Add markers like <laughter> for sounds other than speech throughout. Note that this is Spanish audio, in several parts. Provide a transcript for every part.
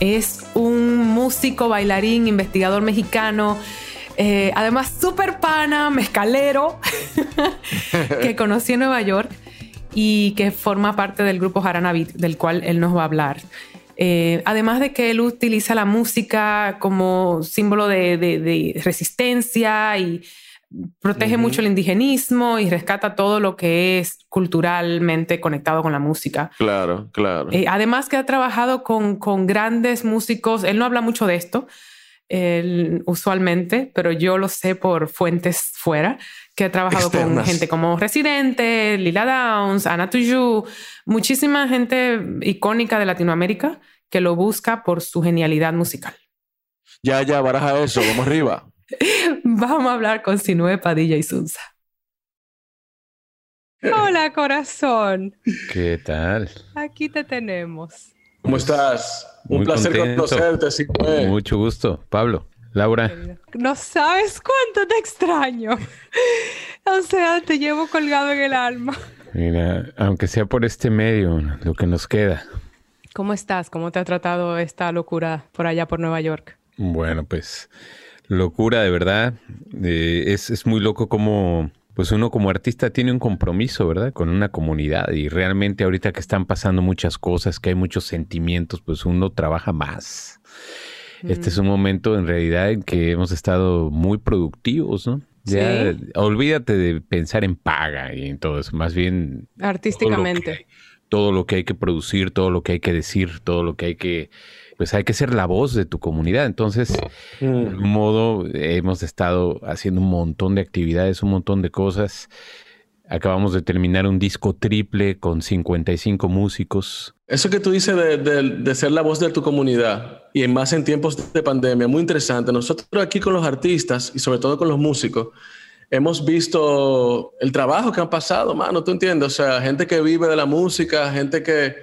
Es un músico, bailarín, investigador mexicano, eh, además súper pana, mezcalero, <laughs> que conocí en Nueva York y que forma parte del grupo Jaranavit, del cual él nos va a hablar. Eh, además de que él utiliza la música como símbolo de resistencia y protege mucho el indigenismo y rescata todo lo que es culturalmente conectado con la música. Claro, claro. Eh, además que ha trabajado con, con, grandes músicos, él no habla mucho de esto usualmente, pero yo lo sé por fuentes fuera, que ha trabajado con gente como Residente, Lila Downs, Ana Tuju, muchísima gente icónica de Latinoamérica que lo busca por su genialidad musical. Ya, ya, baraja eso, vamos arriba. <laughs> Vamos a hablar con Sinue Padilla y Sunza. Hola, corazón. ¿Qué tal? Aquí te tenemos. ¿Cómo estás? Un placer conocerte, Sinue. Mucho gusto, Pablo. Laura. No sabes cuánto te extraño. O sea, te llevo colgado en el alma. Mira, aunque sea por este medio, lo que nos queda. ¿Cómo estás? ¿Cómo te ha tratado esta locura por allá por Nueva York? Bueno, pues locura de verdad. Eh, es, es, muy loco como, pues uno como artista tiene un compromiso, ¿verdad? Con una comunidad y realmente ahorita que están pasando muchas cosas, que hay muchos sentimientos, pues uno trabaja más. Este es un momento en realidad en que hemos estado muy productivos, ¿no? Ya olvídate de pensar en paga y en todo eso, más bien artísticamente. todo lo que hay que producir, todo lo que hay que decir, todo lo que hay que pues hay que ser la voz de tu comunidad. Entonces, de Mm. algún modo, hemos estado haciendo un montón de actividades, un montón de cosas. Acabamos de terminar un disco triple con 55 músicos. Eso que tú dices de, de, de, ser la voz de tu comunidad y más en tiempos de pandemia, muy interesante. Nosotros aquí con los artistas y sobre todo con los músicos, hemos visto el trabajo que han pasado, mano, tú entiendes, o sea, gente que vive de la música, gente que,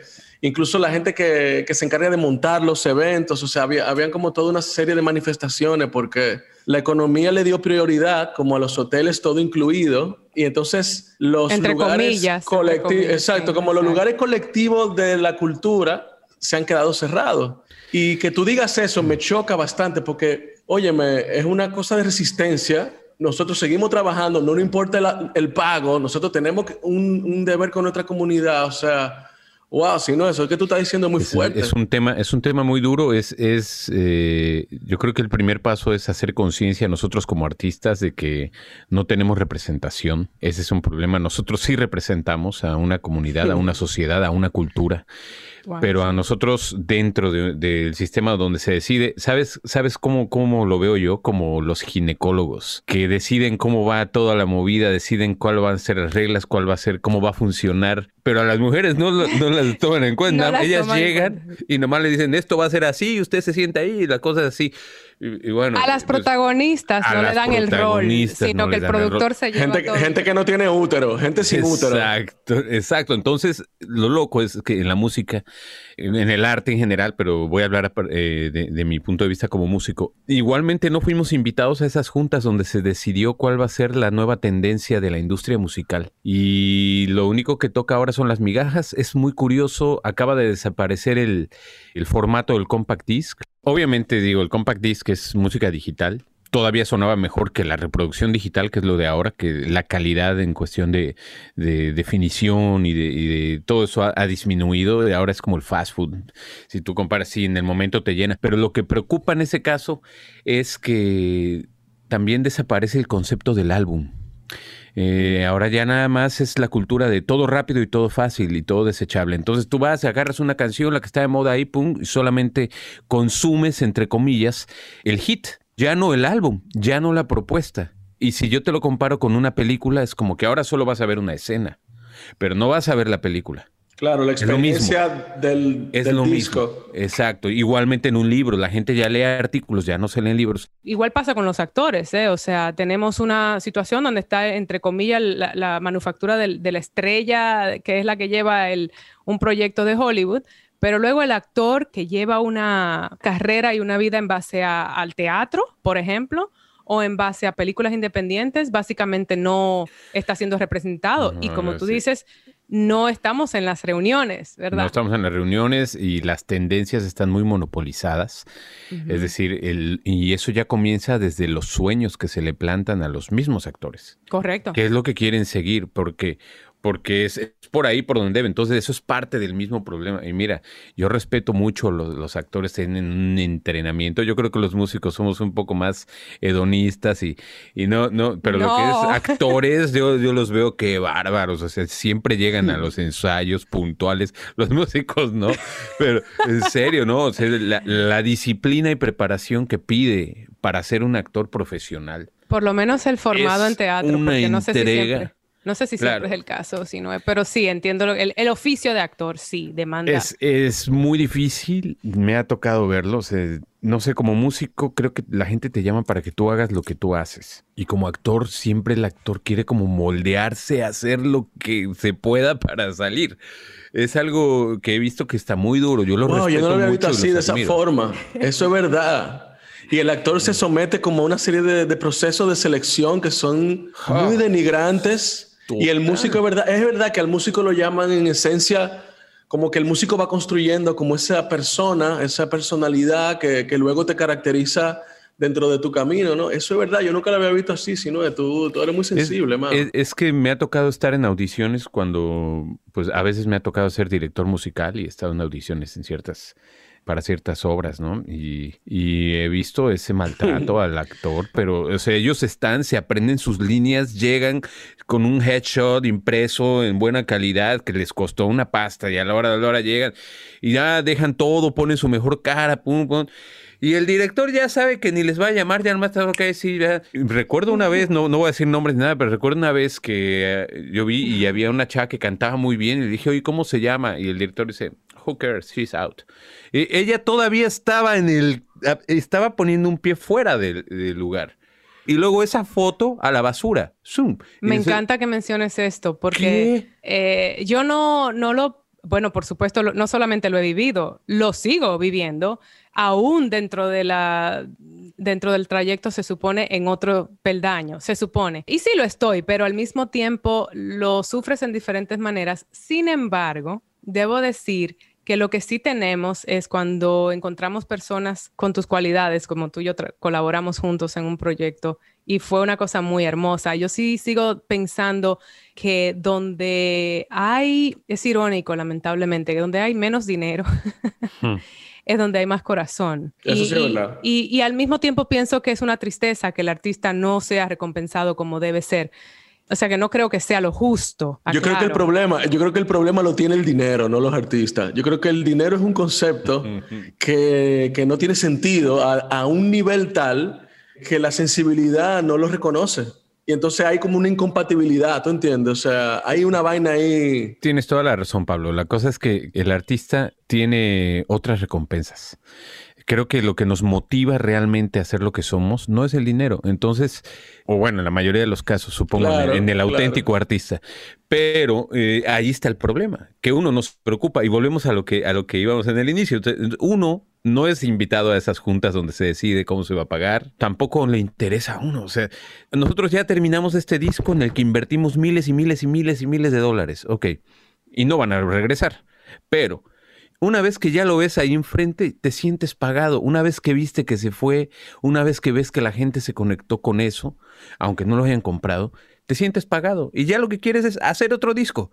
incluso la gente que, que se encarga de montar los eventos, o sea, había, habían como toda una serie de manifestaciones porque la economía le dio prioridad como a los hoteles todo incluido y entonces los entre lugares comillas, colectivos, exacto, sí, como exacto. los lugares colectivos de la cultura se han quedado cerrados. Y que tú digas eso me choca bastante porque, óyeme, es una cosa de resistencia nosotros seguimos trabajando, no nos importa el, el pago, nosotros tenemos un, un, deber con nuestra comunidad, o sea, wow, si no, eso que tú estás diciendo es muy es, fuerte. Es un tema, es un tema muy duro, es, es eh, yo creo que el primer paso es hacer conciencia nosotros como artistas de que no tenemos representación, ese es un problema, nosotros sí representamos a una comunidad, a una <laughs> sociedad, a una cultura. Wow, pero a nosotros dentro del de, sistema donde se decide, ¿sabes, sabes cómo, cómo lo veo yo? Como los ginecólogos, que deciden cómo va toda la movida, deciden cuáles van a ser las reglas, cuál va a ser, cómo va a funcionar, pero a las mujeres no, no las toman en <laughs> cuenta. no Ellas llegan y nomás le dicen, esto va a ser así, y usted se sienta ahí, y la cosa es así. Y, y bueno, a las protagonistas pues, no le dan el rol, sino no que el productor se lleva gente, todo. gente que no tiene útero, gente sin exacto, útero. Exacto, exacto. Entonces, lo loco es que en la música, en, en el arte en general, pero voy a hablar eh, de, de, mi punto de vista como músico, igualmente no fuimos invitados a esas juntas donde se decidió cuál va a ser la nueva tendencia de la industria musical. Y lo único que toca ahora son las migajas. Es muy curioso, acaba de desaparecer el, el formato del compact disc. Obviamente digo, el compact disc es música digital, todavía sonaba mejor que la reproducción digital, que es lo de ahora, que la calidad en cuestión de, de definición y de, y todo eso ha, disminuido. Ahora es como el fast food. Si tú comparas, sí, en el momento te llena. Pero lo que preocupa en ese caso es que también desaparece el concepto del álbum. Eh, ahora ya nada más es la cultura de todo rápido y todo fácil y todo desechable. Entonces tú vas, agarras una canción, la que está de moda ahí, pum, y solamente consumes, entre comillas, el hit, ya no el álbum, ya no la propuesta. Y si yo te lo comparo con una película, es como que ahora solo vas a ver una escena, pero no vas a ver la película. Claro, la experiencia del, es del lo disco. mismo. Exacto. Igualmente en un libro, la gente ya lee artículos, ya no se leen libros. Igual pasa con los actores, ¿eh? O sea, tenemos una situación donde está, entre comillas, la, la manufactura del- de la estrella, que es la que lleva el, un proyecto de Hollywood, pero luego el actor que lleva una carrera y una vida en base a- al teatro, por ejemplo, o en base a películas independientes, básicamente no está siendo representado. y como tú sí. dices, no estamos en las reuniones, No ¿verdad? estamos en las reuniones y las tendencias están muy monopolizadas. Es decir, el, y eso ya comienza desde los sueños que se le plantan a los mismos actores. Correcto. ¿Qué es lo que quieren seguir? Porque, porque es, es por ahí por donde debe. Entonces, eso es parte del mismo problema. Y mira, yo respeto mucho los, los actores, tienen un entrenamiento. Yo creo que los músicos somos un poco más hedonistas y, y no, no, pero lo que No. es actores, yo, yo los veo que bárbaros. O sea, siempre llegan a <laughs> los ensayos puntuales. Los músicos, ¿no? Pero en serio, ¿no? O sea, la, la disciplina y preparación que pide para ser un actor profesional. Por lo menos el formado en teatro, una porque no sé si siempre, no sé si Claro. siempre es el caso, si no es, pero sí, entiendo, lo- el, el oficio de actor, sí, demanda. Es, es muy difícil, me ha tocado verlo. o sea, no sé, como músico creo que la gente te llama para que tú hagas lo que tú haces. Y como actor, siempre el actor quiere como moldearse a hacer lo que se pueda para salir. Es algo que he visto que está muy duro. Yo lo Wow, yo respeto no lo había visto así, de esa forma. Eso es verdad. Y el actor se somete como a una serie de, de procesos de selección que son muy denigrantes. Y el Total. músico, es verdad, es verdad que al músico lo llaman en esencia como que el músico va construyendo como esa persona, esa personalidad que, que luego te caracteriza dentro de tu camino, ¿no? Eso es verdad, yo nunca lo había visto así, sino de tú, tú eres muy Es, sensible, mano. es- es que me ha tocado estar en audiciones cuando, pues a veces me ha tocado ser director musical y he estado en audiciones en ciertas, para ciertas obras, ¿no? Y, y he visto ese maltrato <laughs> al actor, pero, o sea, ellos están, se aprenden sus líneas, llegan con un headshot impreso en buena calidad que les costó una pasta y a la hora de la hora llegan y ya dejan todo, ponen su mejor cara, pum, pum. Y el director ya sabe que ni les va a llamar, ya nomás tengo que decir. ya. Recuerdo una vez, no, no voy a decir nombres ni nada, pero recuerdo una vez que eh, yo vi y había una chava que cantaba muy bien y le dije, oye, ¿cómo se llama? Y el director dice, who cares, she's out. Y ella todavía estaba en el, a- estaba poniendo un pie fuera del, del lugar. Y luego esa foto a la basura. Zoom. Me encanta que menciones esto, porque eh, yo no, no lo, bueno, por supuesto, lo- no solamente lo he vivido, lo sigo viviendo, aún dentro de la, dentro del trayecto se supone en otro peldaño, se supone. Y sí lo estoy, pero al mismo tiempo lo sufres en diferentes maneras. Sin embargo, debo decir que lo que sí tenemos es cuando encontramos personas con tus cualidades, como tú y yo colaboramos juntos en un proyecto, y fue una cosa muy hermosa. Yo sí sigo pensando que donde hay, es irónico lamentablemente, que donde hay menos dinero, Hmm. <laughs> es donde hay más corazón. Eso y, sí y al mismo tiempo pienso que es una tristeza que el artista no sea recompensado como debe ser. O sea que no creo que sea lo justo. Yo creo que el aclaro. problema, yo creo que el problema lo tiene el dinero, no los artistas. Yo creo que el dinero es un concepto que, que no tiene sentido a, a un nivel tal que la sensibilidad no lo reconoce. Y entonces hay como una incompatibilidad, ¿tú entiendes? O sea, hay una vaina ahí. Tienes toda la razón, Pablo. La cosa es que el artista tiene otras recompensas. Creo que lo que nos motiva realmente a hacer lo que somos no es el dinero. Entonces, o bueno, en la mayoría de los casos, supongo, en el- Claro, en el claro. auténtico artista. Pero eh, ahí está el problema, que uno nos preocupa y volvemos a lo que a lo que íbamos en el inicio. Entonces, Uno no es invitado a esas juntas donde se decide cómo se va a pagar. Tampoco le interesa a uno. O sea, nosotros ya terminamos este disco en el que invertimos miles y miles y miles y miles de dólares. Ok. Y no van a regresar. Pero una vez que ya lo ves ahí enfrente, te sientes pagado. Una vez que viste que se fue, una vez que ves que la gente se conectó con eso, aunque no lo hayan comprado, te sientes pagado. Y ya lo que quieres es hacer otro disco.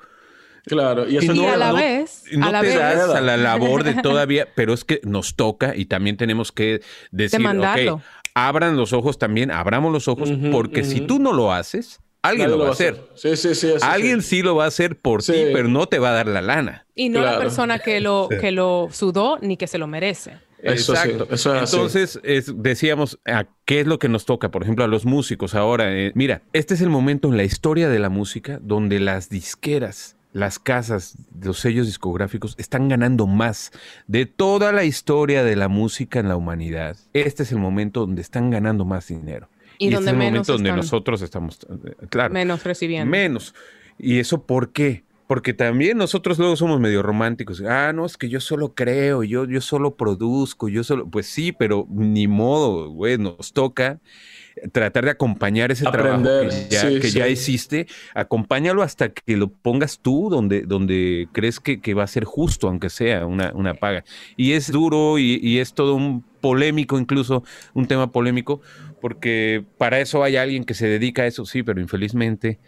Claro, y eso Y no, a la no- vez, No a la te vez, das a la labor de <laughs> todavía, pero es que nos toca y también tenemos que decir, ok, abran los ojos también, abramos los ojos, porque si tú no lo haces, alguien nadie lo va a hacer. Sí, sí, sí. Alguien sí lo va a hacer por Sí. ti, pero no te va a dar la lana. Y no la persona que lo, que lo sudó ni que se lo merece. Eso sí, Exacto. eso es así. Entonces, es- decíamos, ¿a qué es lo que nos toca? Por ejemplo, a los músicos ahora. eh, mira, este es el momento en la historia de la música donde las disqueras las casas, los sellos discográficos están ganando más de toda la historia de la música en la humanidad. Este es el momento donde están ganando más dinero. Y, este donde es el menos momento donde nosotros estamos, eh, claro, Menos recibiendo. menos. ¿Y eso por qué? Porque también nosotros luego somos medio románticos. Ah, no, es que yo solo creo, yo, yo solo produzco, yo solo. Pues sí, pero ni modo, güey, nos toca tratar de acompañar ese trabajo que, ya, sí, que ya hiciste. Acompáñalo hasta que lo pongas tú donde, donde crees que, que va a ser justo, aunque sea una, una paga. Y es duro y, y es todo un polémico, incluso un tema polémico, porque para eso hay alguien que se dedica a eso, sí, pero infelizmente.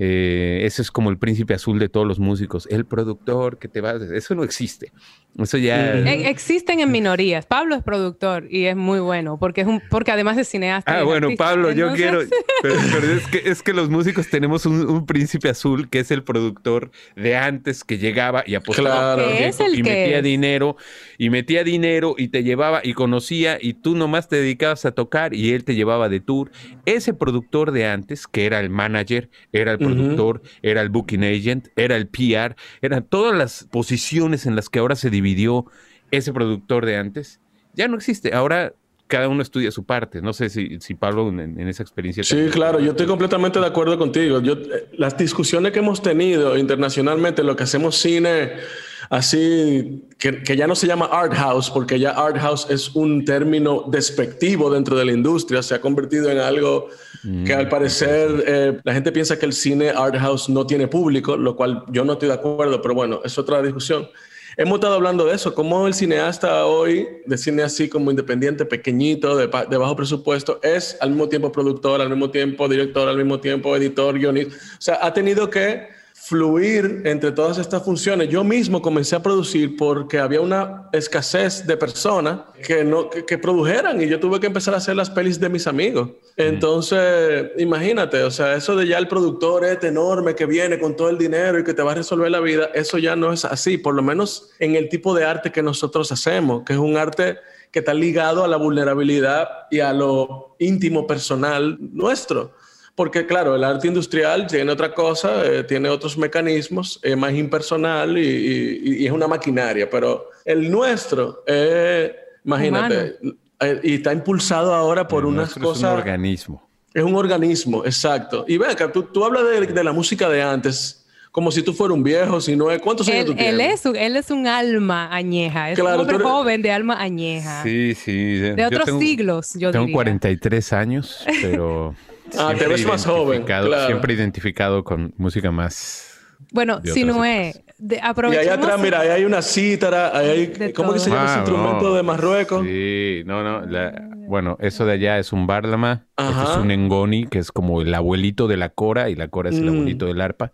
Eh, ese es como el príncipe azul de todos los músicos, el productor que te va. Eso no existe. Eso ya... Ujú. E- existen en minorías. Pablo es productor y es muy bueno porque es un porque además es cineasta. Ah, es bueno, artista. Pablo, yo quiero. <laughs> Pero, pero es, que, es que los músicos tenemos un, un príncipe azul que es el productor de antes que llegaba y apostaba Claro. por Que proyecto es el y que metía es. dinero y metía dinero y te llevaba y conocía y tú nomás te dedicabas a tocar y él te llevaba de tour. Ese productor de antes, que era el manager, era el productor, era el booking agent, era el PR, eran todas las posiciones en las que ahora se dividió ese productor de antes, ya no existe. Ahora cada uno estudia su parte. No sé si, si Pablo en, en esa experiencia. Sí, también- claro, yo estoy completamente de acuerdo contigo. Yo, eh, las discusiones que hemos tenido internacionalmente, lo que hacemos cine así, que, que ya no se llama art house, porque ya art house es un término despectivo dentro de la industria, se ha convertido en algo que al parecer eh, la gente piensa que el cine art house no tiene público, lo cual yo no estoy de acuerdo, pero bueno, es otra discusión. Hemos estado hablando de eso, cómo el cineasta hoy, de cine así como independiente, pequeñito, de, de bajo presupuesto, es al mismo tiempo productor, al mismo tiempo director, al mismo tiempo editor, guionista. O sea, ha tenido que fluir entre todas estas funciones. Yo mismo comencé a producir porque había una escasez de personas que, no, que, que produjeran y yo tuve que empezar a hacer las pelis de mis amigos. Entonces, imagínate, o sea, eso de ya el productor este enorme que viene con todo el dinero y que te va a resolver la vida, eso ya no es así, por lo menos en el tipo de arte que nosotros hacemos, que es un arte que está ligado a la vulnerabilidad y a lo íntimo personal nuestro. Porque claro, el arte industrial tiene otra cosa, eh, tiene otros mecanismos, es más impersonal y, y- y es una maquinaria, pero el nuestro, eh, imagínate, eh, y está impulsado ahora por El unas nuestro Es un cosas... organismo. Es un organismo, exacto. Y ven acá, tú, tú hablas de, de la música de antes como si tú fueras un viejo, si no es... ¿Cuántos años Él, tú él tienes? es un, él es un alma añeja, es Claro, un hombre eres- joven de alma añeja. Sí, sí. De Yo otros tengo- siglos, yo Tengo diría. 43 años, pero. <laughs> Ah, te siempre ves más joven, claro. Siempre identificado con música más. Bueno, de si otras no épocas. es, de- Y aprovechemos... allá atrás, mira, ahí hay una cítara, ahí hay... ¿Cómo que se llama ese Ah, instrumento no. de Marruecos? Sí, no, no. la- bueno, eso de allá es un bárlama. Ajá. es un engoni, que es como el abuelito de la cora, y la cora es el Mm. abuelito del arpa.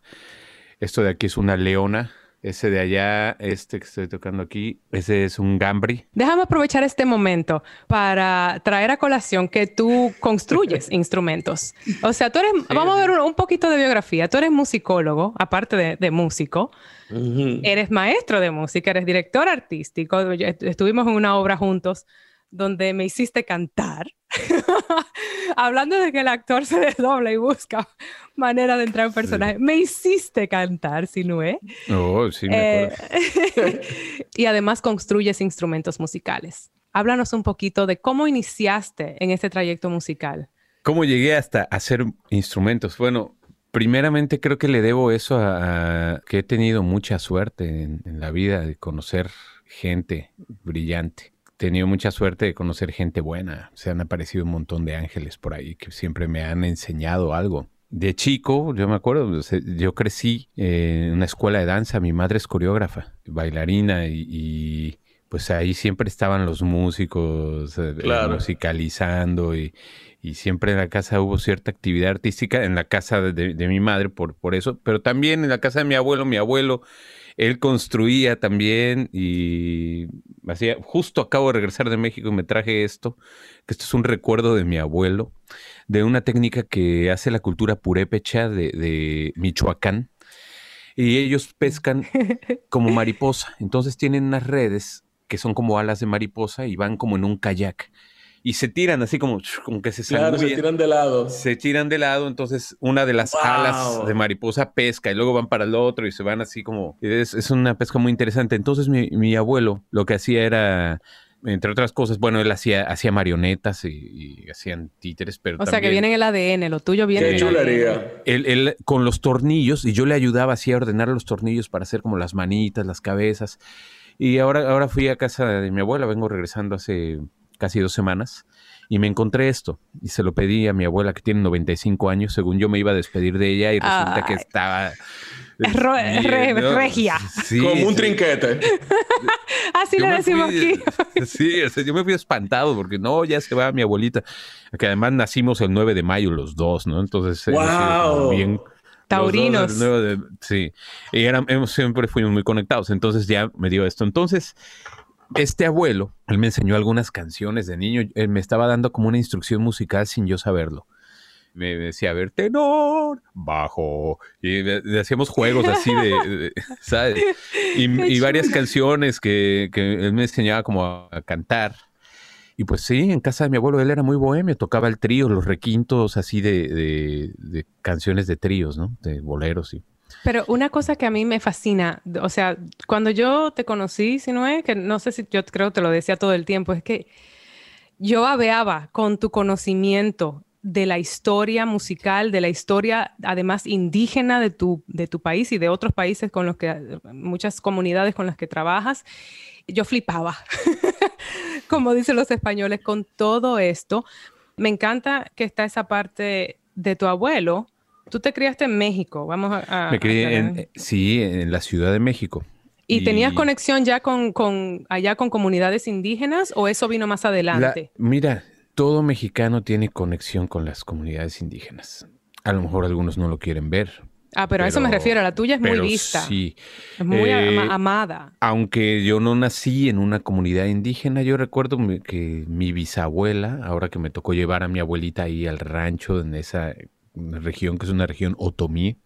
Esto de aquí es una leona. Ese de allá, este que estoy tocando aquí, ese es un gambri. Déjame aprovechar este momento para traer a colación que tú construyes <laughs> instrumentos. O sea, tú eres, vamos a ver un, un poquito de biografía. Tú eres musicólogo, aparte de, de músico. Ujú. Eres maestro de música, eres director artístico. Estuvimos en una obra juntos donde me hiciste cantar. <laughs> Hablando de que el actor se desdobla y busca manera de entrar en personaje. Me hiciste cantar, Sinue. Oh, sí, me Eh, acuerdo. <laughs> y además construyes instrumentos musicales. Háblanos un poquito de cómo iniciaste en este trayecto musical. ¿Cómo llegué hasta hacer instrumentos? Bueno, primeramente creo que le debo eso a, a que he tenido mucha suerte en, en la vida de conocer gente brillante. Tenido mucha suerte de conocer gente buena. Se han aparecido un montón de ángeles por ahí que siempre me han enseñado algo. De chico, yo me acuerdo, o sea, yo crecí eh, en una escuela de danza. Mi madre es coreógrafa, bailarina y, y, pues ahí siempre estaban los músicos eh, Claro. musicalizando y, y siempre en la casa hubo cierta actividad artística, en la casa de, de- de mi madre por, por eso, pero también en la casa de mi abuelo, mi abuelo, él construía también y hacía, justo acabo de regresar de México y me traje esto, que esto es un recuerdo de mi abuelo, de una técnica que hace la cultura purépecha de, de Michoacán. Y ellos pescan <laughs> como mariposa. Entonces tienen unas redes que son como alas de mariposa y van como en un kayak. Y se tiran así como, como que se Claro, se tiran de lado. Se tiran de lado, entonces una de las Wow. alas de mariposa pesca y luego van para el otro y se van así como... Es, es una pesca muy interesante. Entonces mi, mi abuelo lo que hacía era, entre otras cosas, bueno, él hacía, hacía marionetas y, y hacían títeres, pero O sea, que viene en el ADN, lo tuyo viene Qué chulería. él, él con los tornillos y yo le ayudaba así a ordenar los tornillos para hacer como las manitas, las cabezas. Y ahora, ahora fui a casa de mi abuela, vengo regresando hace casi dos semanas y me encontré esto y se lo pedí a mi abuela que tiene 95 años, según yo me iba a despedir de ella y resulta que Ay. estaba... Es ro- Sí, re- no, regia. sí, Como un trinquete. <laughs> Así Yo le decimos fui- aquí. <laughs> Sí, o sea, yo me fui espantado porque no, ya se va mi abuelita. Que además nacimos el 9 de mayo los dos, ¿no? Entonces, Wow. bien. Taurinos. dos del 9 de- sí. Y eran- hemos- siempre fuimos muy conectados. Entonces ya me dio esto. Entonces, este abuelo, él me enseñó algunas canciones de niño. Él me estaba dando como una instrucción musical sin yo saberlo. Me decía, a ver, tenor, bajo. Y le- hacíamos juegos así de, de- <laughs> ¿sabes? Y, varias canciones que, que él me enseñaba como a, a cantar. Y pues sí, en casa de mi abuelo él era muy bohemio, tocaba el trío, los requintos así de, de- de canciones de tríos, ¿no? De boleros y... Pero una cosa que a mí me fascina, o sea, cuando yo te conocí, si no es, que no sé si yo creo te lo decía todo el tiempo, es que yo abeaba con tu conocimiento de la historia musical, de la historia además indígena de tu, de tu país y de otros países con los que, muchas comunidades con las que trabajas. Yo flipaba, <laughs> como dicen los españoles, con todo esto. Me encanta que está esa parte de tu abuelo. Tú te criaste en México, vamos a... a- Me crié a- en, eh, sí, en la Ciudad de México. ¿Y, tenías conexión ya con, con allá con comunidades indígenas o eso vino más La- adelante? mira, todo mexicano tiene conexión con las comunidades indígenas. A lo mejor algunos no lo quieren ver. ah, pero, a eso me refiero, la tuya es muy vista, Sí, es muy Eh, ama- amada. Aunque yo no nací en una comunidad indígena, yo recuerdo que mi bisabuela, ahora que me tocó llevar a mi abuelita ahí al rancho en esa región que es una región otomí,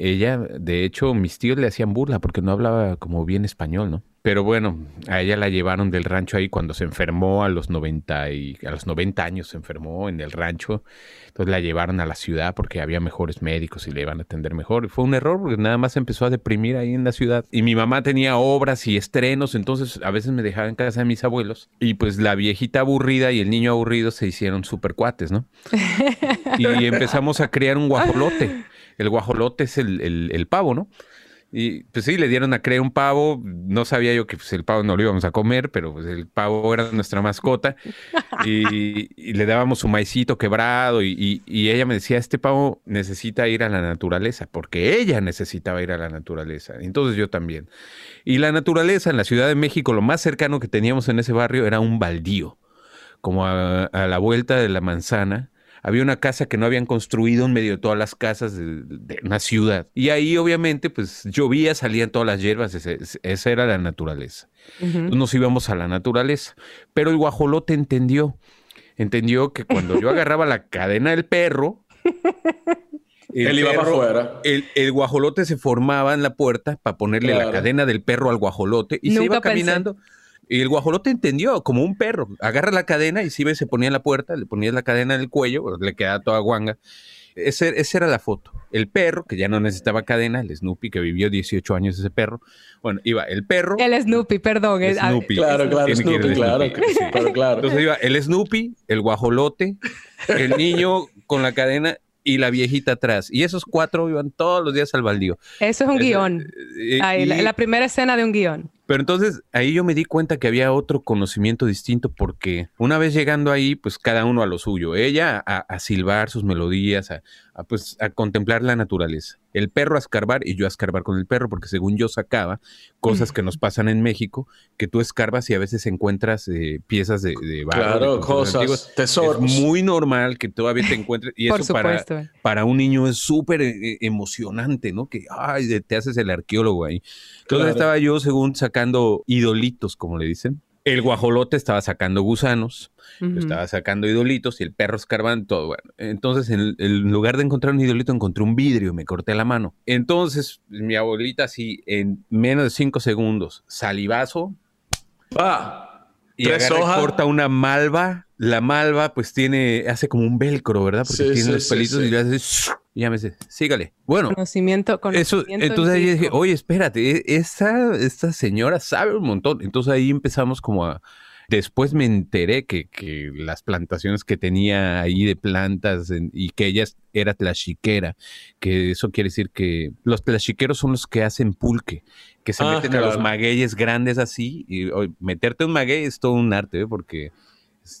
ella, de hecho, mis tíos le hacían burla porque no hablaba como bien español, ¿no? Pero bueno, a ella la llevaron del rancho ahí cuando se enfermó a los 90 y a los 90 años se enfermó en el rancho. Entonces la llevaron a la ciudad porque había mejores médicos y le iban a atender mejor. Y fue un error porque nada más empezó a deprimir ahí en la ciudad. Y mi mamá tenía obras y estrenos, entonces a veces me dejaba en casa de mis abuelos. Y pues la viejita aburrida y el niño aburrido se hicieron super cuates, ¿no? <laughs> y empezamos a crear un guajolote. El guajolote es el, el- el pavo, ¿no? Y pues sí, le dieron a crear un pavo. No sabía yo que pues, el pavo no lo íbamos a comer, pero pues el pavo era nuestra mascota. <laughs> Y, y le dábamos su maicito quebrado. Y, y- y ella me decía: Este pavo necesita ir a la naturaleza, porque ella necesitaba ir a la naturaleza. Entonces yo también. Y la naturaleza en la Ciudad de México, lo más cercano que teníamos en ese barrio era un baldío como a, a la vuelta de la manzana, había una casa que no habían construido en medio de todas las casas de, de una ciudad. Y ahí obviamente pues llovía, salían todas las hierbas, ese- ese- esa era la naturaleza. Nos íbamos a la naturaleza. Pero el guajolote entendió, entendió que cuando yo agarraba la cadena del perro, <laughs> el Él iba para perro- afuera. el, el guajolote se formaba en la puerta para ponerle la cadena del perro al guajolote y se iba pensé. Y el guajolote entendió, como un perro. Agarra la cadena y se iba y se ponía en la puerta, le ponía la cadena en el cuello, le quedaba toda guanga. Ese- esa era la foto. El perro, que ya no necesitaba cadena, el Snoopy, que vivió 18 años ese perro. Bueno, iba el perro. El Snoopy, perdón. el- a- Snoopy. Claro, claro, Snoopy, claro. Snoopy, que- sí. Pero claro. Entonces iba el Snoopy, el guajolote, el niño con la cadena y la viejita atrás. Y esos cuatro iban todos los días al baldío. Eso es un Ese- guion. eh, Ahí, la, la primera escena de un guion. Pero entonces ahí yo me di cuenta que había otro conocimiento distinto porque una vez llegando ahí, pues cada uno a lo suyo. Ella a, silbar sus melodías, a, pues, a contemplar la naturaleza. El perro a escarbar y yo a escarbar con el perro porque según yo sacaba cosas que nos pasan en México, que tú escarbas y a veces encuentras eh, piezas de, de barro, de Claro, cosas antiguas. tesoros. Es muy normal que todavía te encuentres. Y Por eso para, supuesto. para un niño es súper eh, emocionante, ¿no? Que, ay, de- te haces el arqueólogo ahí. Entonces Claro. estaba yo, según, sacando idolitos, como le dicen. El guajolote estaba sacando gusanos, yo estaba sacando idolitos y el perro escarbando todo. Bueno, entonces en, en lugar de encontrar un idolito, encontré un vidrio y me corté la mano. Entonces mi abuelita así, en menos de cinco segundos, salivazo, Pa. y Tres agarra corta una malva la malva pues tiene, hace como un velcro, ¿verdad? Porque tiene los pelitos y le hace, y ya me dice, sígale. Bueno, conocimiento, eso, entonces ahí dije, oye, espérate, e, esta, esta señora sabe un montón. Entonces ahí empezamos como a, Después me enteré que, que, las plantaciones que tenía ahí de plantas y que ella era tlaxiquera, que eso quiere decir que los tlaxiqueros son los que hacen pulque, que se ah, meten a los magueyes grandes así, y meterte un maguey es todo un arte, ¿eh? porque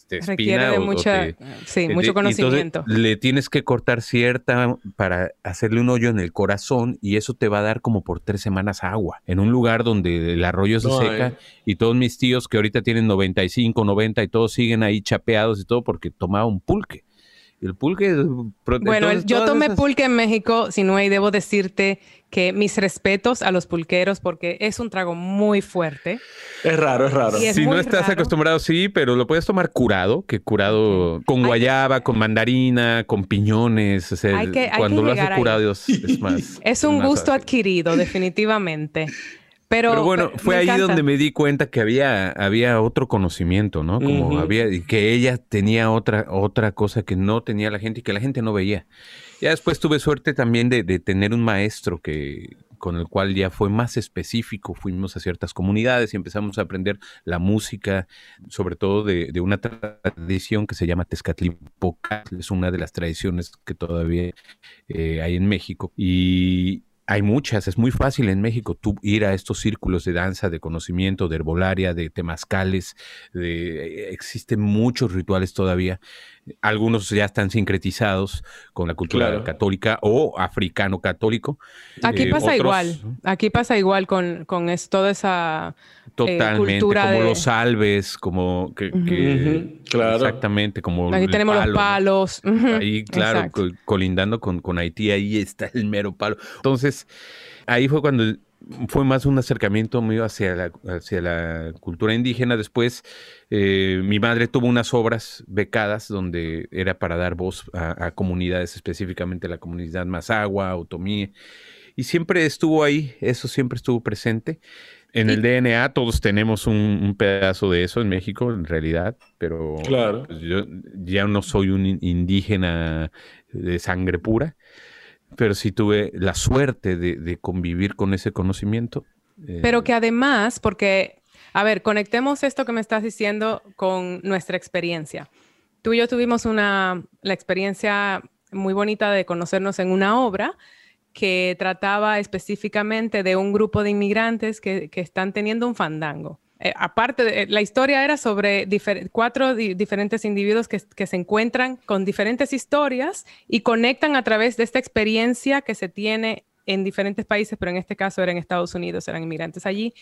te Requiere de mucha, sí, mucho conocimiento. le tienes que cortar cierta para hacerle un hoyo en el corazón y eso te va a dar como por tres semanas agua. En un lugar donde el arroyo se seca eh. y todos mis tíos que ahorita tienen 95, 90 y todos siguen ahí chapeados y todo porque tomaban pulque. El pulque. Bueno, yo tomé pulque en México, si no hay, debo decirte que mis respetos a los pulqueros porque es un trago muy fuerte. Es raro, es raro. si no estás acostumbrado, sí, pero lo puedes tomar curado, que curado con guayaba, con mandarina, con piñones. cuando lo haces curado es, <laughs> más. Es un gusto adquirido, definitivamente. Pero, bueno, fue ahí donde me di cuenta que había, había otro conocimiento, ¿no? Como había, que ella tenía otra, otra cosa que no tenía la gente y que la gente no veía. Ya después tuve suerte también de, tener un maestro que, con el cual ya fue más específico. Fuimos a ciertas comunidades y empezamos a aprender la música, sobre todo de, una tradición que se llama Tezcatlipoca. Es una de las tradiciones que todavía eh, hay en México. Y, hay muchas, es muy fácil en México tú ir a estos círculos de danza, de conocimiento, de herbolaria, de temazcales, de, existen muchos rituales todavía. Algunos ya están sincretizados con la cultura católica o africano católico. Aquí eh, pasa igual, aquí pasa igual con, con toda esa eh, Totalmente, como los salves, como que, claro. exactamente, como aquí tenemos los palos. Ahí, claro, colindando con, con Haití, ahí está el mero palo. Entonces, ahí fue cuando fue más un acercamiento mío hacia la, hacia la cultura indígena. Después, eh, mi madre tuvo unas obras becadas donde era para dar voz a, comunidades, específicamente la comunidad Mazagua, Otomí, y siempre estuvo ahí, eso siempre estuvo presente. En el DNA todos tenemos un, pedazo de eso en México, en realidad, pero pues, yo ya no soy un indígena de sangre pura, pero sí tuve la suerte de, convivir con ese conocimiento. Pero eh, que además, porque, a ver, conectemos esto que me estás diciendo con nuestra experiencia. Tú y yo tuvimos una, la experiencia muy bonita de conocernos en una obra que trataba específicamente de un grupo de inmigrantes que, están teniendo un fandango. Eh, aparte, la historia era sobre cuatro diferentes individuos que, que, se encuentran con diferentes historias y conectan a través de esta experiencia que se tiene en diferentes países, pero en este caso era en Estados Unidos, eran inmigrantes allí,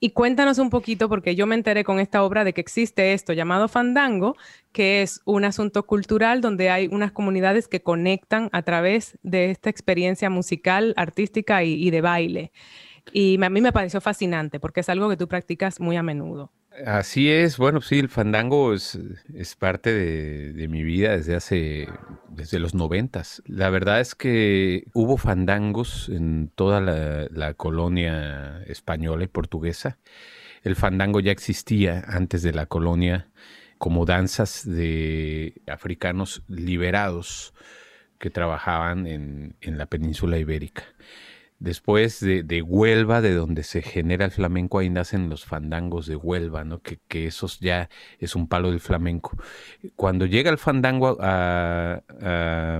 y cuéntanos un poquito, porque yo me enteré con esta obra de que existe esto llamado Fandango, que es un asunto cultural donde hay unas comunidades que conectan a través de esta experiencia musical, artística y, de baile. Y a mí me pareció fascinante porque es algo que tú practicas muy a menudo. Así es, bueno, sí, el fandango es, parte de, mi vida desde hace, desde los noventas. La verdad es que hubo fandangos en toda la, colonia española y portuguesa. El fandango ya existía antes de la colonia como danzas de africanos liberados que trabajaban en la península ibérica. Después de, Huelva, de donde se genera el flamenco, ahí nacen los fandangos de Huelva, ¿no? Que, que esos ya es un palo del flamenco. Cuando llega el fandango a,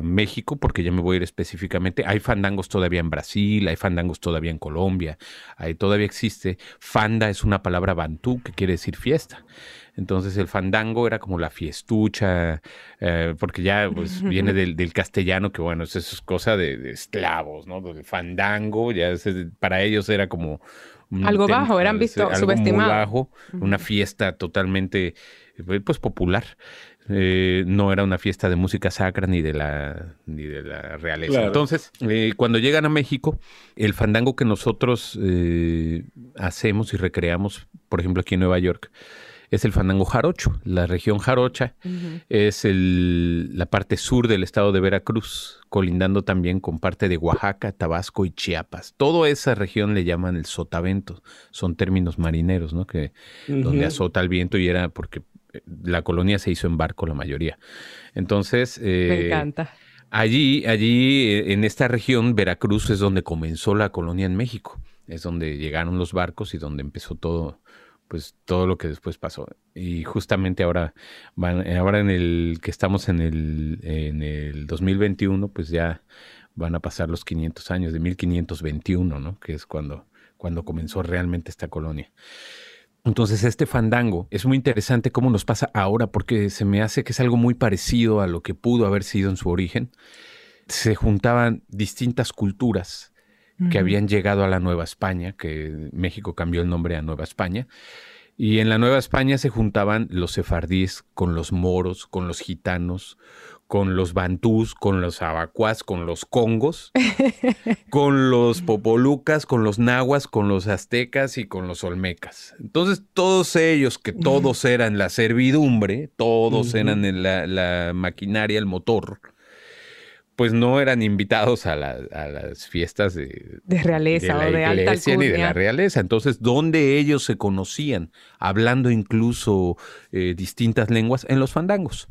México, porque ya me voy a ir específicamente, hay fandangos todavía en Brasil, hay fandangos todavía en Colombia, ahí todavía existe. Fanda es una palabra bantú que quiere decir fiesta. Entonces el fandango era como la fiestucha, eh, porque ya pues, <laughs> viene del, castellano, que bueno, eso es cosa de, esclavos, ¿no? El fandango, ya para ellos era como... algo bajo, eran visto subestimado. bajo, una fiesta totalmente eh, pues popular. Eh, no era una fiesta de música sacra ni de la, ni de la realeza. Entonces, cuando llegan a México, el fandango que nosotros hacemos y recreamos, por ejemplo, aquí en Nueva York, es el fandango jarocho. La región jarocha es la parte sur del estado de Veracruz, colindando también con parte de Oaxaca, Tabasco y Chiapas. Toda esa región le llaman el sotavento. Son términos marineros, ¿no? Que donde azota el viento y era porque la colonia se hizo en barco la mayoría. Entonces... Me encanta. Allí, allí, en esta región, Veracruz es donde comenzó la colonia en México. Es donde llegaron los barcos y donde empezó todo, pues todo lo que después pasó. Y justamente ahora, van, ahora en el que estamos en el, en el 2021, pues ya van a pasar los 500 años de 1521, ¿no? Que es cuando, cuando comenzó realmente esta colonia. Entonces este fandango es muy interesante cómo nos pasa ahora porque se me hace que es algo muy parecido a lo que pudo haber sido en su origen. Se juntaban distintas culturas que habían llegado a la Nueva España, que México cambió el nombre a Nueva España, y en la Nueva España se juntaban los sefardíes con los moros, con los gitanos, con los bantús, con los abacuás, con los congos, <laughs> con los popolucas, con los nahuas, con los aztecas y con los olmecas. Entonces, todos ellos, que todos eran la servidumbre, todos eran la, la maquinaria, el motor, pues no eran invitados a, las fiestas de, de realeza la o de alta ni de la realeza. Entonces, ¿dónde ellos se conocían? Hablando incluso eh, distintas lenguas en los fandangos.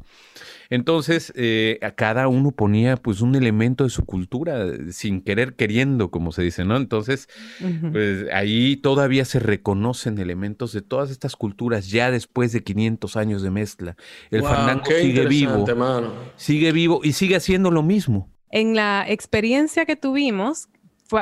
Entonces, eh, a cada uno ponía pues un elemento de su cultura, sin querer queriendo, como se dice, ¿no? Entonces, pues ahí todavía se reconocen elementos de todas estas culturas ya después de 500 años de mezcla. El fandango sigue vivo. Sigue vivo y sigue haciendo lo mismo. En la experiencia que tuvimos,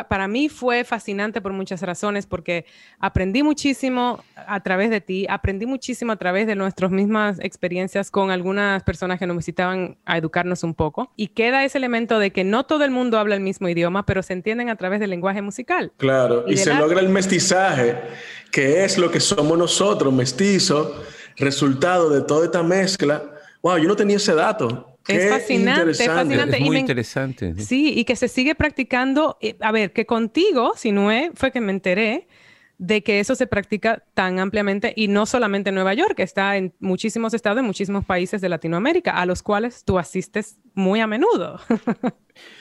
para mí fue fascinante por muchas razones, porque aprendí muchísimo a través de ti, aprendí muchísimo a través de nuestras mismas experiencias con algunas personas que nos visitaban a educarnos un poco. Y queda ese elemento de que no todo el mundo habla el mismo idioma, pero se entienden a través del lenguaje musical. Claro, y, se logra el mestizaje, que es lo que somos nosotros, mestizos, resultado de toda esta mezcla. Wow, yo no tenía ese dato es fascinante, es fascinante. muy interesante. Sí, y que se sigue practicando. Eh, a ver, que contigo, si no es, fue que me enteré de que eso se practica tan ampliamente y no solamente en Nueva York, está en muchísimos estados, en muchísimos países de Latinoamérica, a los cuales tú asistes muy a menudo.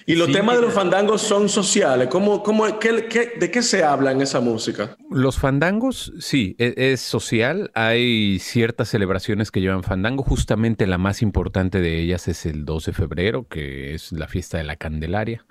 Y los temas de los fandangos son sociales. ¿Cómo, cómo, de qué se habla en esa música? Los fandangos, sí, e, es, social. Hay ciertas celebraciones que llevan fandango. Justamente la más importante de ellas es el 2 de febrero, que es la fiesta de la Candelaria.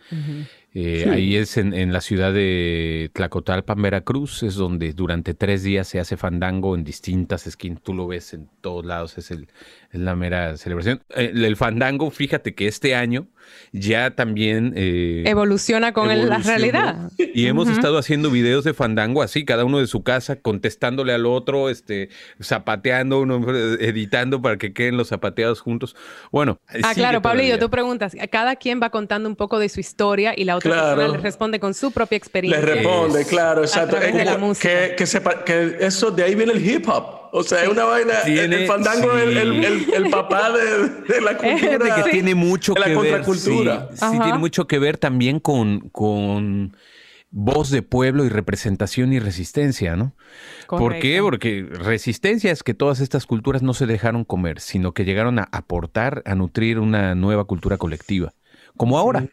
Eh, ahí es en, la ciudad de Tlacotalpan, Veracruz, es donde durante tres días se hace fandango en distintas esquinas. Tú lo ves en todos lados, es, el, la mera celebración. Eh, el fandango, fíjate que este año ya también... Eh, evoluciona con la realidad. Y hemos estado haciendo videos de fandango así, cada uno de su casa, contestándole al otro, este, zapateando, uno editando para que queden los zapateados juntos. Bueno. Ah, claro, Pablillo, tú preguntas, cada quien va contando un poco de su historia y la otra persona le responde con su propia experiencia. Le responde, claro, exacto. Que, que, sepa, que eso, de ahí viene el hip hop. O sea, es una vaina. el fandango es el, papá de, la <laughs> cultura. que tiene mucho que ver. Sí, tiene mucho que ver también con, con voz de pueblo y representación y resistencia, ¿no? ¿Por qué? Porque resistencia es que todas estas culturas no se dejaron comer, sino que llegaron a aportar, a nutrir una nueva cultura colectiva. Como ahora.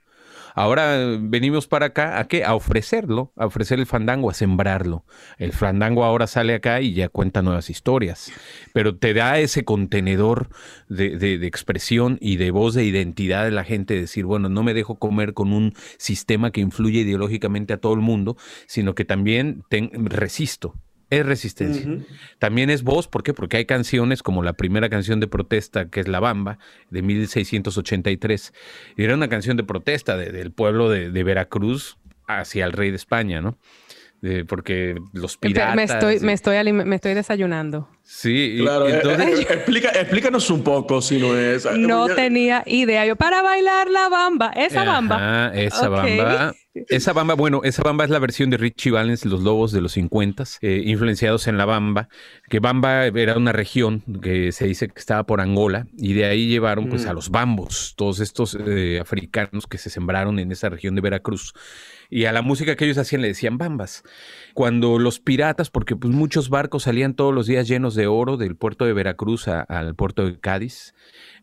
Ahora venimos para acá a qué? A ofrecerlo, a ofrecer el fandango, a sembrarlo. El fandango ahora sale acá y ya cuenta nuevas historias, pero te da ese contenedor de, expresión y de voz de identidad de la gente, decir, bueno, no me dejo comer con un sistema que influye ideológicamente a todo el mundo, sino que también resisto, es resistencia. También es voz, ¿por qué? Porque hay canciones como la primera canción de protesta, que es La Bamba, de 1683. Y era una canción de protesta del pueblo de, de Veracruz hacia el rey de España, ¿no? Porque los piratas... Me estoy, me estoy, me estoy desayunando. Sí, claro. Eh, eh, explica, explícanos un poco si no es... No tenía idea. Yo, para bailar la bamba, esa bamba. esa bamba. Esa bamba, bueno, esa bamba es la versión de Richie Valens, Los Lobos de los 50, eh, influenciados en la bamba, que Bamba era una región que se dice que estaba por Angola, y de ahí llevaron pues a los bambos, todos estos africanos que se sembraron en esa región de Veracruz Y a la música que ellos hacían le decían bambas. Cuando los piratas, porque pues muchos barcos salían todos los días llenos de oro del puerto de Veracruz al puerto de Cádiz,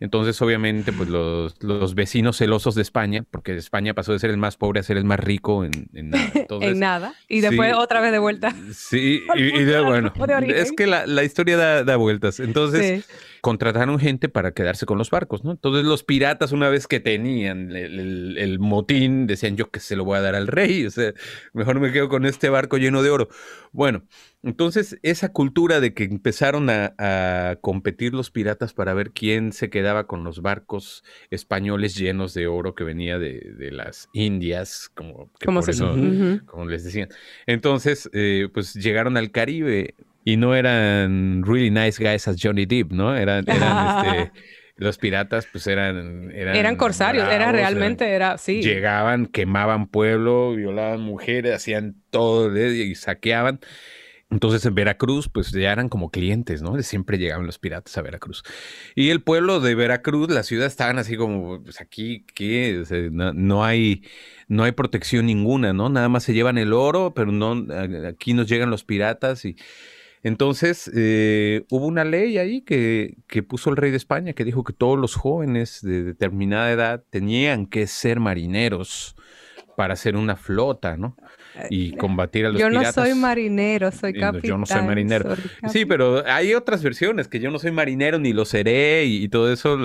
entonces, obviamente, pues los, vecinos celosos de España, porque España pasó de ser el más pobre a ser el más rico en, nada. en nada. <laughs> Y después otra vez de vuelta. Sí, y, <laughs> bueno, es que la, historia da, vueltas. Entonces, contrataron gente para quedarse con los barcos, ¿no? Entonces, los piratas, una vez que tenían el, motín, decían yo que se lo voy a dar al rey, o sea, mejor me quedo con este barco lleno de oro. Bueno, entonces, esa cultura de que empezaron a, competir los piratas para ver quién se quedaba con los barcos españoles llenos de oro que venía de, las Indias, como, como les decían. Entonces, eh, pues llegaron al Caribe y no eran really nice guys as Johnny Depp, ¿no? Eran, este, <laughs> los piratas, pues eran... Eran, corsarios, era realmente, era, sí. Llegaban, quemaban pueblo, violaban mujeres, hacían todo y saqueaban. Entonces en Veracruz, pues ya eran como clientes, ¿no? Siempre llegaban los piratas a Veracruz. Y el pueblo de Veracruz, la ciudad, estaban así como, pues aquí, ¿qué? no, hay, no hay protección ninguna, ¿no? Nada más se llevan el oro, pero no, aquí nos llegan los piratas y... Entonces, eh, hubo una ley ahí que, que puso el rey de España que dijo que todos los jóvenes de determinada edad tenían que ser marineros para hacer una flota, ¿no? y combatir a los piratas. Yo no soy marinero, soy capitán. Yo no soy marinero. sí, pero hay otras versiones que yo no soy marinero ni lo seré y, todo eso.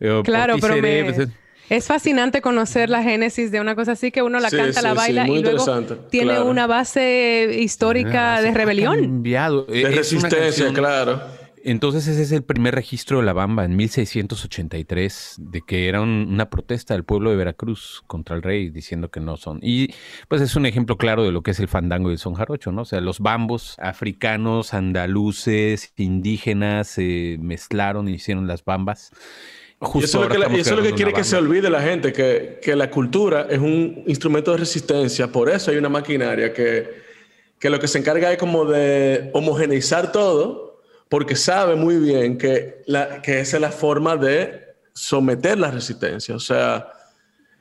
Eh, claro, pero pues, es fascinante conocer la génesis de una cosa así que uno la canta, la baila y luego tiene una base histórica de rebelión. De resistencia, claro. Entonces ese es el primer registro de la Bamba en 1683, de que era una protesta del pueblo de Veracruz contra el rey, diciendo que no son. Y pues es un ejemplo claro de lo que es el fandango y el son jarocho, ¿no? O sea, los bambos africanos, andaluces, indígenas se mezclaron y hicieron las bambas. Y eso, es lo que, eso es lo que quiere que se olvide la gente, que, que, la cultura es un instrumento de resistencia, por eso hay una maquinaria que, que lo que se encarga es como de homogeneizar todo porque sabe muy bien que, la, que esa es la forma de someter la resistencia. O sea,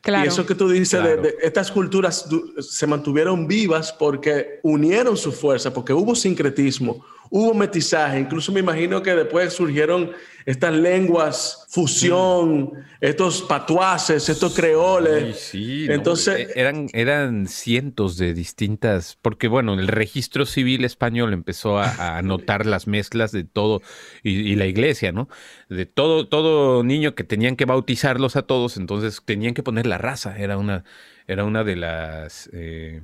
y eso que tú dices, de, estas culturas se mantuvieron vivas porque unieron su fuerza, porque hubo sincretismo, hubo metizaje. Incluso me imagino que después surgieron estas lenguas, fusión, estos patuaces, estos creoles. Sí, Entonces, e, eran, eran cientos de distintas, porque bueno, el registro civil español empezó a, <laughs> anotar las mezclas de todo, y, la iglesia, ¿no? De todo, todo niño que tenían que bautizarlos a todos, entonces tenían que poner la raza, era una, era una de las... Eh,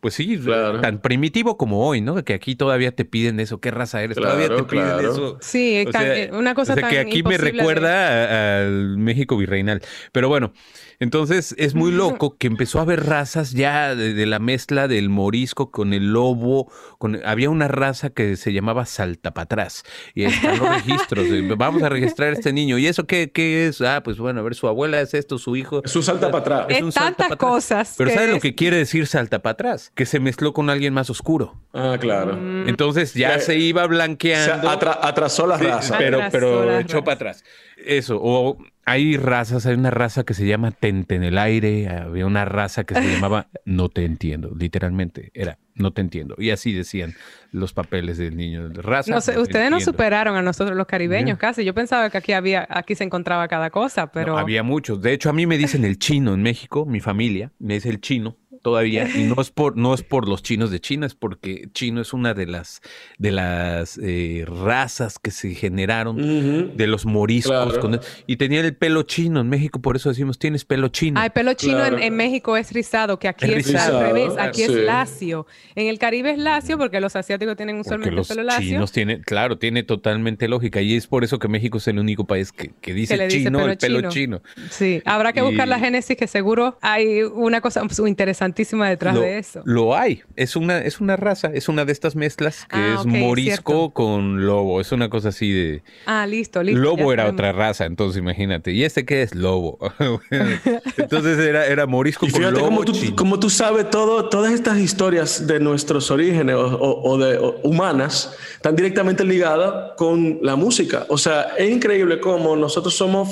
pues sí, tan primitivo como hoy, ¿no? Que aquí todavía te piden eso. ¿Qué raza eres? todavía te piden eso. Sí, eh, una cosa o sea, que aquí me recuerda al México virreinal. Pero bueno, entonces es muy loco que empezó a haber razas ya de, la mezcla del morisco con el lobo. Con, había una raza que se llamaba saltapatrás. Y están los registros. vamos a registrar a este niño. ¿Y eso qué, qué, es? Ah, pues bueno, a ver, su abuela es esto, su hijo. Es un saltapatrás. Es, un tantas cosas. Pero ¿sabes lo que quiere decir saltapatrás? Que se mezcló con alguien más oscuro. Ah, claro. Mm. Entonces ya se iba blanqueando. atrasó la raza. pero, pero echó para atrás. Eso, o hay razas, hay una raza que se llama Tente en el aire, había una raza que se <laughs> llamaba No te entiendo, literalmente, era No te entiendo. Y así decían los papeles del niño de raza. No sé, ustedes nos superaron a nosotros los caribeños casi. Yo pensaba que aquí había, aquí se encontraba cada cosa, pero. había muchos. De hecho, a mí me dicen el chino en México, mi familia, me dice el chino todavía y no <laughs> es por no es por los chinos de China es porque chino es una de las de las eh, razas que se generaron de los moriscos y tenía el pelo chino en México por eso decimos tienes pelo chino. Ah el pelo chino en, México es rizado que aquí es, al revés aquí es lacio. En el Caribe es lacio porque los asiáticos tienen usualmente los pelo lacio. chinos tiene claro tiene totalmente lógica y es por eso que México es el único país que, que dice chino el pelo chino. sí habrá que buscar la génesis que seguro hay una cosa <laughs> interesante detrás lo, de eso. Lo hay. Es una, es una raza, es una de estas mezclas que ah, es morisco con lobo. Es una cosa así de. Ah, listo, listo. Lobo era otra raza, entonces imagínate. ¿Y este qué es? Lobo. <laughs> entonces era, era morisco con lobo. Como tú, como tú sabes, todo, todas estas historias de nuestros orígenes o, de humanas están directamente ligadas con la música. O sea, es increíble cómo nosotros somos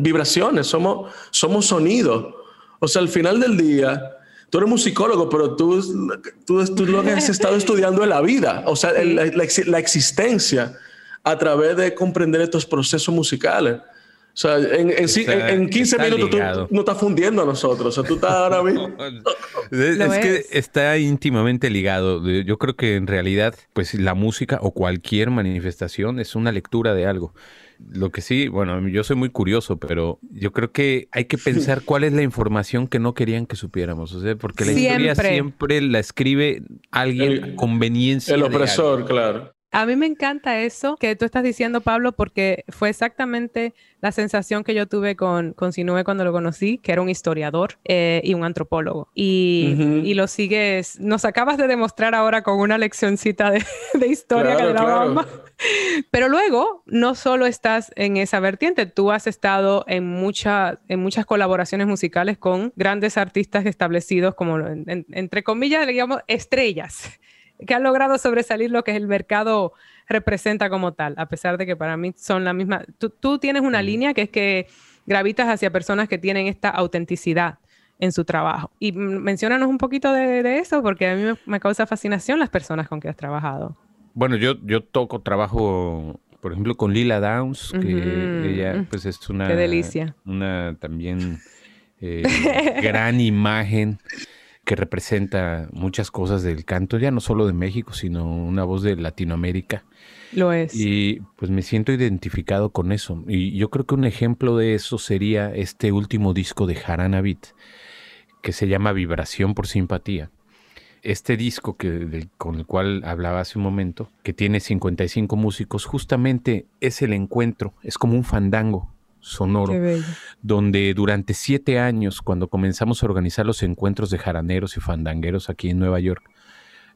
vibraciones, somos, somos sonidos. O sea, al final del día tú eres musicólogo, pero tú, tú, tú lo que has estado estudiando en la vida, o sea, la, la, existencia a través de comprender estos procesos musicales. O sea, en, en, 15 minutos tú no estás fundiendo a nosotros. O sea, tú estás ahora <laughs> mismo. es, que está íntimamente ligado. Yo creo que en realidad, pues la música o cualquier manifestación es una lectura de algo. Lo que sí, bueno, yo soy muy curioso, pero yo creo que hay que pensar <laughs> cuál es la información que no querían que supiéramos. O sea, porque la historia siempre la escribe alguien conveniencia. El opresor, claro. A mí me encanta eso que tú estás diciendo, Pablo, porque fue exactamente la sensación que yo tuve con, con Sinue cuando lo conocí, que era un historiador eh, y un antropólogo. Y, lo sigues, nos acabas de demostrar ahora con una leccioncita de, <laughs> historia que le claro. Pero luego, no solo estás en esa vertiente, tú has estado en, mucha, en muchas colaboraciones musicales con grandes artistas establecidos como, entre comillas, digamos, estrellas que ha logrado sobresalir lo que el mercado representa como tal, a pesar de que para mí son la misma. Tú, tienes una línea que es que gravitas hacia personas que tienen esta autenticidad en su trabajo. Y mencionanos un poquito de, eso, porque a mí me, causa fascinación las personas con que has trabajado. Bueno, yo, yo toco trabajo, por ejemplo, con Lila Downs, que ella pues es una... Qué delicia. Una también eh, <laughs> gran imagen que representa muchas cosas del canto, ya no solo de México, sino una voz de Latinoamérica. Lo es. Y pues me siento identificado con eso. Y yo creo que un ejemplo de eso sería este último disco de Haranabit, que se llama Vibración por Simpatía. Este disco que, con el cual hablaba hace un momento, que tiene 55 músicos, justamente es el encuentro, es como un fandango sonoro, donde durante siete años, cuando comenzamos a organizar los encuentros de jaraneros y fandangueros aquí en Nueva York,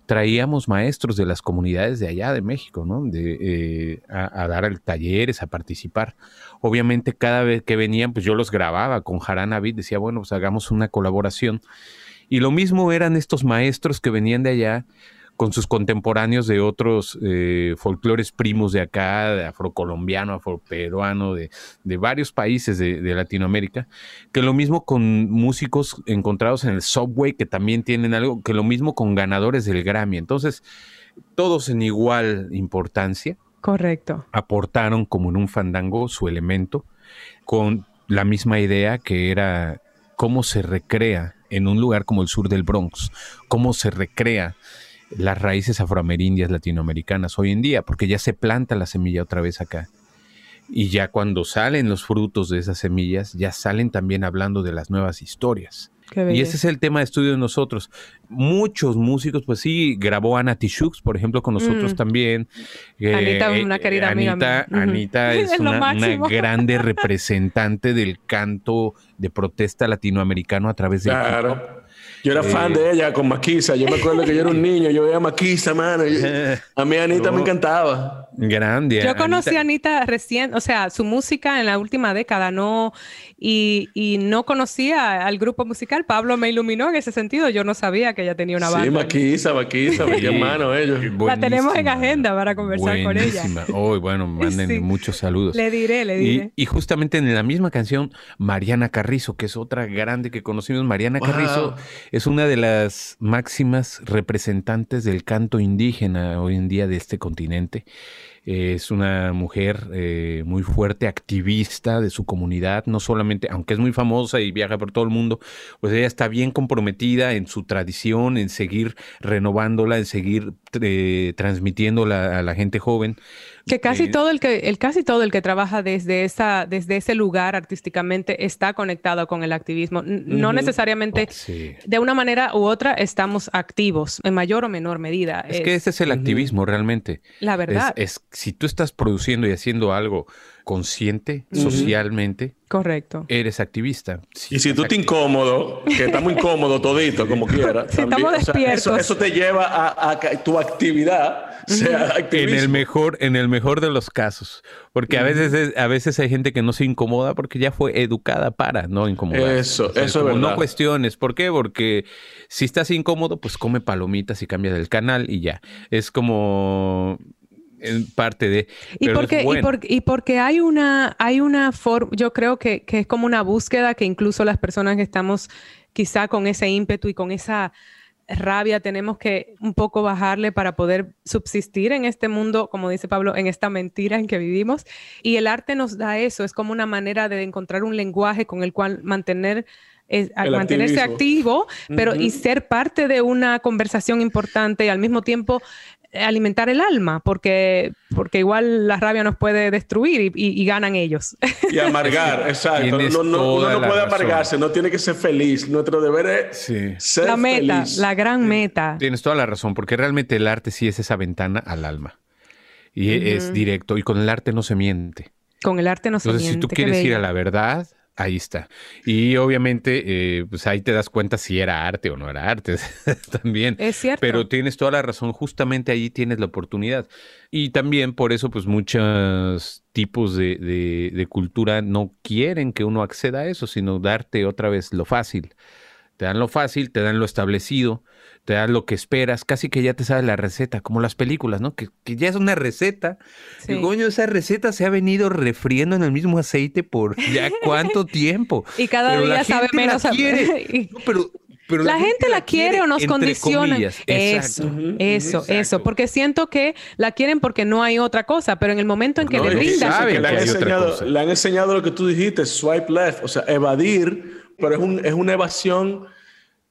traíamos maestros de las comunidades de allá de México, ¿no? De, eh, a, dar talleres, a participar. Obviamente cada vez que venían, pues yo los grababa con Jaranavid, decía, bueno, pues hagamos una colaboración. Y lo mismo eran estos maestros que venían de allá con sus contemporáneos de otros eh, folclores primos de acá, de afrocolombiano, afroperuano, de, de varios países de, Latinoamérica, que lo mismo con músicos encontrados en el subway, que también tienen algo, que lo mismo con ganadores del Grammy. Entonces, todos en igual importancia. Correcto. Aportaron como en un fandango su elemento, con la misma idea que era cómo se recrea en un lugar como el sur del Bronx, cómo se recrea las raíces afroamerindias latinoamericanas hoy en día, porque ya se planta la semilla otra vez acá. Y ya cuando salen los frutos de esas semillas, ya salen también hablando de las nuevas historias. Y ese es el tema de estudio de nosotros. Muchos músicos, pues sí, grabó Ana Tijoux, por ejemplo, con nosotros mm. también. Anita, una querida Anita, amiga. Anita <laughs> es, una, <laughs> grande representante del canto de protesta latinoamericano a través de claro. Yo era fan de ella con Maquisa. Yo me acuerdo que yo era un niño, yo veía Maquisa, mano. a mí Anita me encantaba. Grande. Yo conocí a Anita recién, o sea, su música en la última década, no, y, y, no conocía al grupo musical. Pablo me iluminó en ese sentido. Yo no sabía que ella tenía una banda. Sí, Maquisa, Maquisa, mi hermano, ellos. La tenemos en agenda para conversar con ella. Hoy, bueno, <laughs> manden muchos saludos. Le diré, le diré. Y, justamente en la misma canción, Mariana Carrizo, que es otra grande que conocimos, Mariana Carrizo es una de las máximas representantes del canto indígena hoy en día de este continente. Es una mujer eh, muy fuerte, activista de su comunidad, no solamente, aunque es muy famosa y viaja por todo el mundo, pues ella está bien comprometida en su tradición, en seguir renovándola, en seguir eh, transmitiéndola a la gente joven. Que casi todo el que, el casi todo el que trabaja desde esa, desde ese lugar artísticamente está conectado con el activismo. No necesariamente de una manera u otra estamos activos, en mayor o menor medida. Es, que ese es el activismo realmente. La verdad. Es, si tú estás produciendo y haciendo algo consciente, socialmente, correcto. Eres activista. y si tú te incómodo, que estamos incómodos todito, como quieras, si estamos despiertos. eso, te lleva a, a tu actividad en el mejor, en el mejor de los casos. Porque a veces, a veces hay gente que no se incomoda porque ya fue educada para no incomodar. Eso, eso es verdad. No cuestiones. ¿Por qué? Porque si estás incómodo, pues come palomitas y cambia del canal y ya. Es como en parte de... Y porque, y, porque hay una, hay una forma, yo creo que, que es como una búsqueda que incluso las personas que estamos quizá con ese ímpetu y con esa rabia tenemos que un poco bajarle para poder subsistir en este mundo, como dice Pablo, en esta mentira en que vivimos. Y el arte nos da eso, es como una manera de encontrar un lenguaje con el cual mantener mantenerse activo, pero y ser parte de una conversación importante y al mismo tiempo alimentar el alma, porque, porque igual la rabia nos puede destruir y, ganan ellos. Y amargar, <laughs> exacto. No, no, uno no puede amargarse, no tiene que ser feliz. Nuestro deber es ser la meta, la gran meta. Tienes toda la razón, porque realmente el arte sí es esa ventana al alma. Y es directo, y con el arte no se miente. Con el arte no se miente. Entonces, si tú quieres ir a la verdad, Ahí está. Y obviamente, eh, pues ahí te das cuenta si era arte o no era arte <laughs> también. Es cierto. Pero tienes toda la razón, justamente ahí tienes la oportunidad. Y también por eso, pues muchos tipos de, de cultura no quieren que uno acceda a eso, sino darte otra vez lo fácil. Te dan lo fácil, te dan lo establecido te da lo que esperas, casi que ya te sabes la receta, como las películas, ¿no? Que, ya es una receta. Y coño, esa receta se ha venido refriendo en el mismo aceite por ya <laughs> cuánto tiempo. y cada día sabe menos. La <laughs> pero, pero la, gente, la quiere, o nos condiciona. Eso, eso, eso. Porque siento que la quieren porque no hay otra cosa, pero en el momento en que le brindas. le, han enseñado, le han enseñado lo que tú dijiste, swipe left, o sea, evadir, pero es, un, es una evasión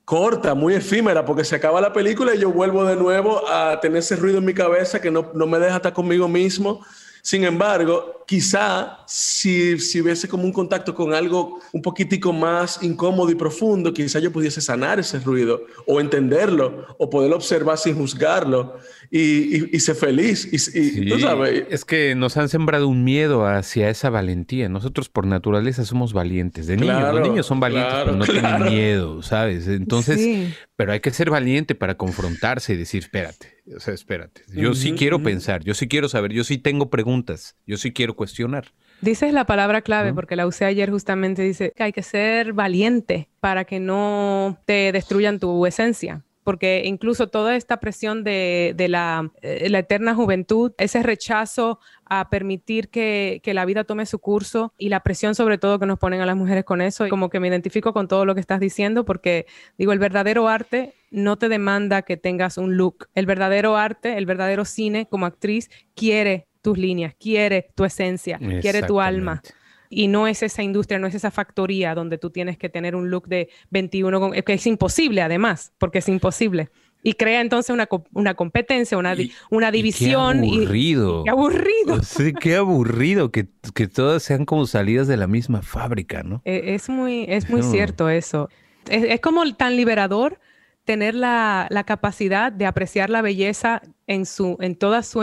corta, muy efímera, porque se acaba la película y yo vuelvo de nuevo a tener ese ruido en mi cabeza que no, no me deja estar conmigo mismo sin embargo, quizá si, si hubiese como un contacto con algo un poquitico más incómodo y profundo, quizá yo pudiese sanar ese ruido o entenderlo o poder observar sin juzgarlo y, y, ser feliz. Y, ¿tú sabes? Es que nos han sembrado un miedo hacia esa valentía. Nosotros por naturaleza somos valientes. De niños, los niños son valientes, pero no tienen miedo, ¿sabes? Entonces, pero hay que ser valiente para confrontarse y decir, espérate o sea, espérate. Yo sí quiero pensar, yo sí quiero saber, yo sí tengo preguntas, yo sí quiero cuestionar. Dices la palabra clave porque la usé ayer justamente, dice que hay que ser valiente para que no te destruyan tu esencia porque incluso toda esta presión de, la, eh, la, eterna juventud, ese rechazo a permitir que, que, la vida tome su curso y la presión sobre todo que nos ponen a las mujeres con eso, como que me identifico con todo lo que estás diciendo, porque digo, el verdadero arte no te demanda que tengas un look, el verdadero arte, el verdadero cine como actriz quiere tus líneas, quiere tu esencia, quiere tu alma y no es esa industria, no es esa factoría donde tú tienes que tener un look de 21, que es imposible además, porque es imposible. Y crea entonces una, una competencia, una, una división. qué aburrido. qué aburrido. <laughs> Sí, qué aburrido que, que, todas sean como salidas de la misma fábrica, ¿no? E, es muy, es muy cierto eso. Es, es, como tan liberador tener la, la, capacidad de apreciar la belleza en, su, en toda su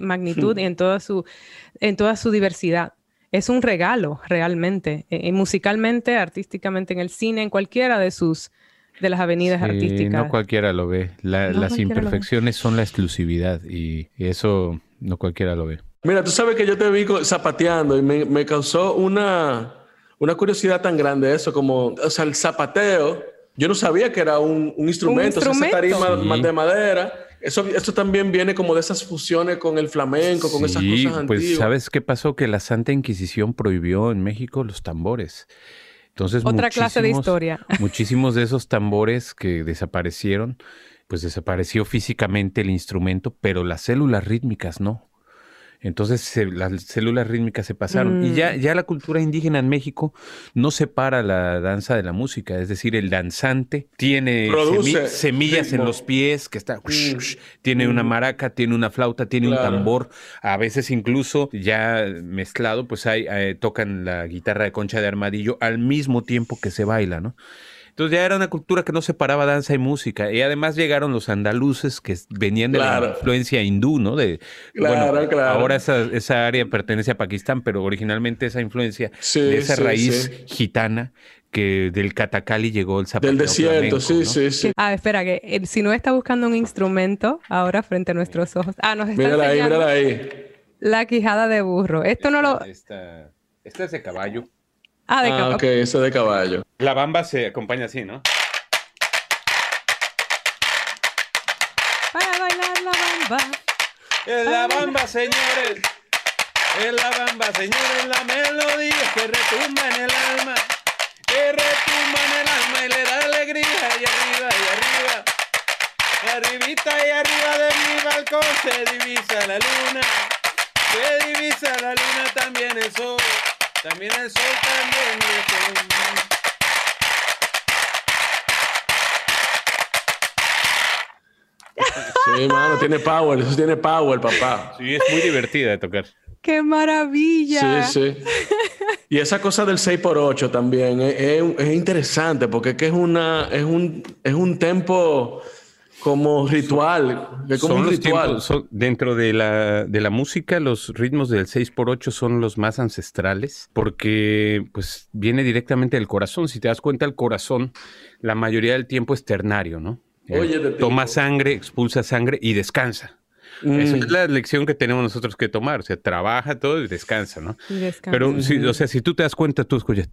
magnitud y en toda su, en toda su diversidad es un regalo realmente, eh, musicalmente, artísticamente, en el cine, en cualquiera de sus de las avenidas sí, artísticas. No cualquiera lo ve. las imperfecciones son la exclusividad y, eso no cualquiera lo ve. Mira, tú sabes que yo te vi zapateando y me, causó una, una curiosidad tan grande eso, como, o sea, el zapateo. Yo no sabía que era un, instrumento, ¿Un instrumento? esa tarima de madera eso, esto también viene como de esas fusiones con el flamenco, con esas cosas pues, ¿sabes qué pasó? Que la Santa Inquisición prohibió en México los tambores. Entonces, otra clase de historia. <laughs> muchísimos de esos tambores que desaparecieron, pues desapareció físicamente el instrumento, pero las células rítmicas no. Entonces las células rítmicas se pasaron. Y ya, mm. ya la cultura indígena en México no separa la danza de la música. Es decir, el danzante tiene semillas en los pies, que está, mm. tiene una mm. maraca, tiene una flauta, tiene un tambor. A veces incluso ya mezclado, pues hay, eh, tocan la guitarra de concha de armadillo al mismo tiempo que se baila, ¿no? Entonces ya era una cultura que no separaba danza y música. Y además llegaron los andaluces que venían de la influencia hindú, ¿no? De, claro, claro. Ahora esa, esa, área pertenece a Pakistán, pero originalmente esa influencia de esa raíz gitana que del Catacali llegó el zapateo Del desierto, sí, sí, sí. Ah, espera, que eh, si no está buscando un instrumento ahora frente a nuestros ojos. Ah, nos está mírala ahí, mírala ahí. La quijada de burro. Esto no lo... Esta, esta es de caballo. Ah, de ah, ok, eso de caballo. La bamba se acompaña así, ¿no? Para bailar la bamba. Es la bamba, señores. Es la bamba, señores. La melodía que retumba en el alma. que retumba en el alma y le da alegría y arriba y arriba. Arribita y arriba de mi balcón se divisa la luna. Se divisa la luna también el sol. También el sol, también. Sí, mano, tiene power, eso tiene power, papá. Sí, es muy divertida de tocar. ¡Qué maravilla! Sí, sí. Y esa cosa del 6x8 también es, es- es interesante porque es que es, una, es, un, es un tempo como ritual. Como Son un ritual. tiempos- son- dentro de la, de la música, los ritmos del 6x8 son los más ancestrales porque pues viene directamente del corazón. Si te das cuenta, el corazón la mayoría del tiempo es ternario, ¿no? Oye, de toma sangre, expulsa sangre y descansa. Mm. Esa es la lección que tenemos nosotros que tomar. O sea, trabaja todo y descansa, ¿no? Y descansa. Pero, si, o sea, si tú te das cuenta, tú escuchas.